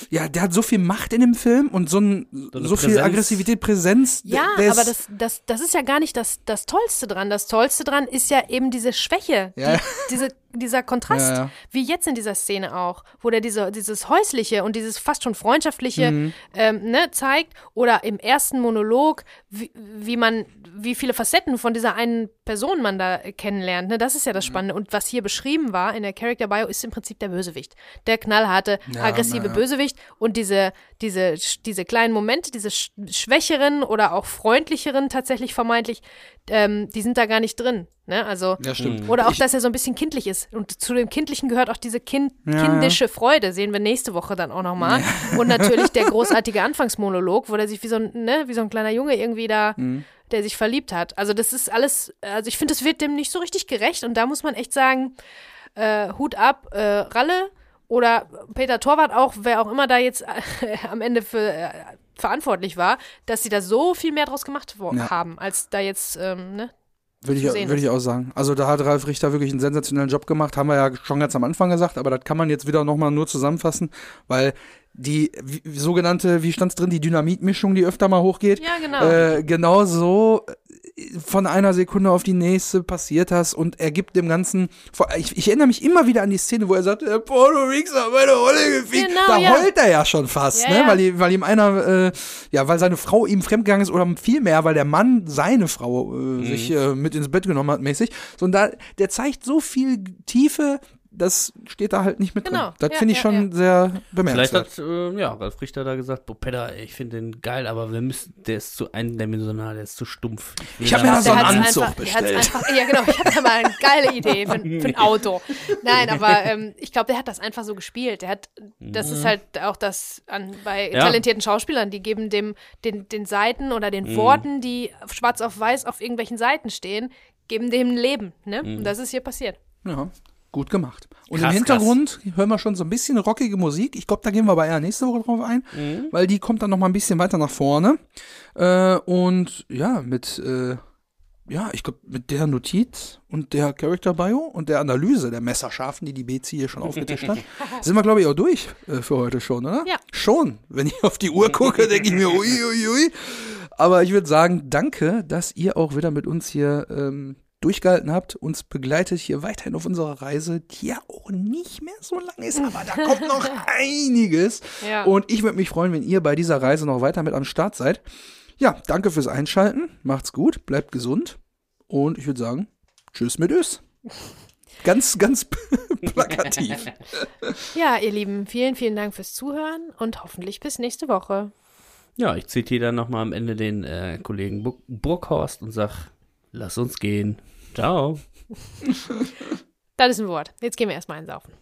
ja, der hat so viel Macht in dem Film und so, ein, So so viel. Aggressivität, Präsenz. Ja, der, der aber das, das, das ist ja gar nicht das, das Tollste dran. Das Tollste dran ist ja eben diese Schwäche, Ja. die, diese, dieser Kontrast, Ja, ja. wie jetzt in dieser Szene auch, wo der diese, dieses Häusliche und dieses fast schon Freundschaftliche Mhm. ähm, ne, zeigt oder im ersten Monolog, wie, wie man, wie viele Facetten von dieser einen Person man da äh, kennenlernt. Ne? Das ist ja Mhm. das Spannende. Und was hier beschrieben war in der Character Bio, ist im Prinzip der Bösewicht. Der knallharte, Ja, aggressive na. Bösewicht und diese, diese, diese kleinen Momente, diese sch schwächeren oder auch freundlicheren tatsächlich vermeintlich, ähm, die sind da gar nicht drin. Ne? Also, ja, stimmt. oder auch, Ich- dass er so ein bisschen kindlich ist. Und zu dem Kindlichen gehört auch diese kind Ja, kindische Freude, sehen wir nächste Woche dann auch nochmal. Und natürlich der großartige Anfangsmonolog, wo der sich wie so ein, ne, wie so ein kleiner Junge irgendwie da, Mhm. der sich verliebt hat. Also das ist alles, also ich finde, das wird dem nicht so richtig gerecht. Und da muss man echt sagen, äh, Hut ab, äh, Ralle oder Peter Torwart auch, wer auch immer da jetzt äh, am Ende für äh, verantwortlich war, dass sie da so viel mehr draus gemacht Ja. haben, als da jetzt, ähm, ne? Würde ich, würde ich auch sagen. Also da hat Ralf Richter wirklich einen sensationellen Job gemacht, haben wir ja schon ganz am Anfang gesagt, aber das kann man jetzt wieder nochmal nur zusammenfassen, weil die wie, sogenannte, wie stand's drin, die Dynamitmischung, die öfter mal hochgeht, Ja, genau. äh, genau so von einer Sekunde auf die nächste passiert das und er gibt dem Ganzen, ich, ich erinnere mich immer wieder an die Szene, wo er sagt, der Porno Rix hat meine Rolle gefickt. Genau, da ja. heult er ja schon fast, Ja, ne? ja. Weil, ihm- weil ihm einer, äh, ja, weil seine Frau ihm fremdgegangen ist oder vielmehr, weil der Mann seine Frau äh, sich äh, mit ins Bett genommen hat, mäßig. So, und da, der zeigt so viel Tiefe, das steht da halt nicht mit Genau. drin. Das Ja, finde ich ja, schon sehr Vielleicht bemerkenswert. hat äh, ja, Ralf Richter da gesagt, ey, ich finde den geil, aber wir müssen, der ist zu eindimensional, der ist zu stumpf. Ich hab da mir da so einen Anzug einfach, bestellt. Einfach, ja, genau. Ich habe da mal eine geile Idee für, für ein Auto. Nein, aber ähm, ich glaube, der hat das einfach so gespielt. Der hat, das ist halt auch das an, bei Ja. talentierten Schauspielern, die geben dem den, den Seiten oder den Worten, die schwarz auf weiß auf irgendwelchen Seiten stehen, geben dem ein Leben. Ne? Und das ist hier passiert. Ja, gut gemacht. Und Krass, im Hintergrund hören wir schon so ein bisschen rockige Musik. Ich glaube, da gehen wir aber eher nächste Woche drauf ein, Mhm. weil die kommt dann noch mal ein bisschen weiter nach vorne. Äh, und ja, mit, äh, ja, ich glaube, mit der Notiz und der Character Bio und der Analyse der Messerscharfen, die die Bezi hier schon aufgetischt hat, sind wir, glaube ich, auch durch äh, für heute schon, oder? Ja. Schon. Wenn ich auf die Uhr gucke, denke ich mir, ui, ui, ui. Aber ich würde sagen, danke, dass ihr auch wieder mit uns hier ähm, durchgehalten habt, uns begleitet hier weiterhin auf unserer Reise, die ja auch nicht mehr so lang ist, aber da kommt noch einiges. Ja. Und ich würde mich freuen, wenn ihr bei dieser Reise noch weiter mit am Start seid. Ja, danke fürs Einschalten. Macht's gut, bleibt gesund. Und ich würde sagen, tschüss mit Ös. Ganz, ganz plakativ. Ja, ihr Lieben, vielen, vielen Dank fürs Zuhören und hoffentlich bis nächste Woche. Ja, ich zitiere dann nochmal am Ende den äh, Kollegen Burg Burghorst und sag, lass uns gehen. Ciao. Das ist ein Wort. Jetzt gehen wir erstmal einsaufen.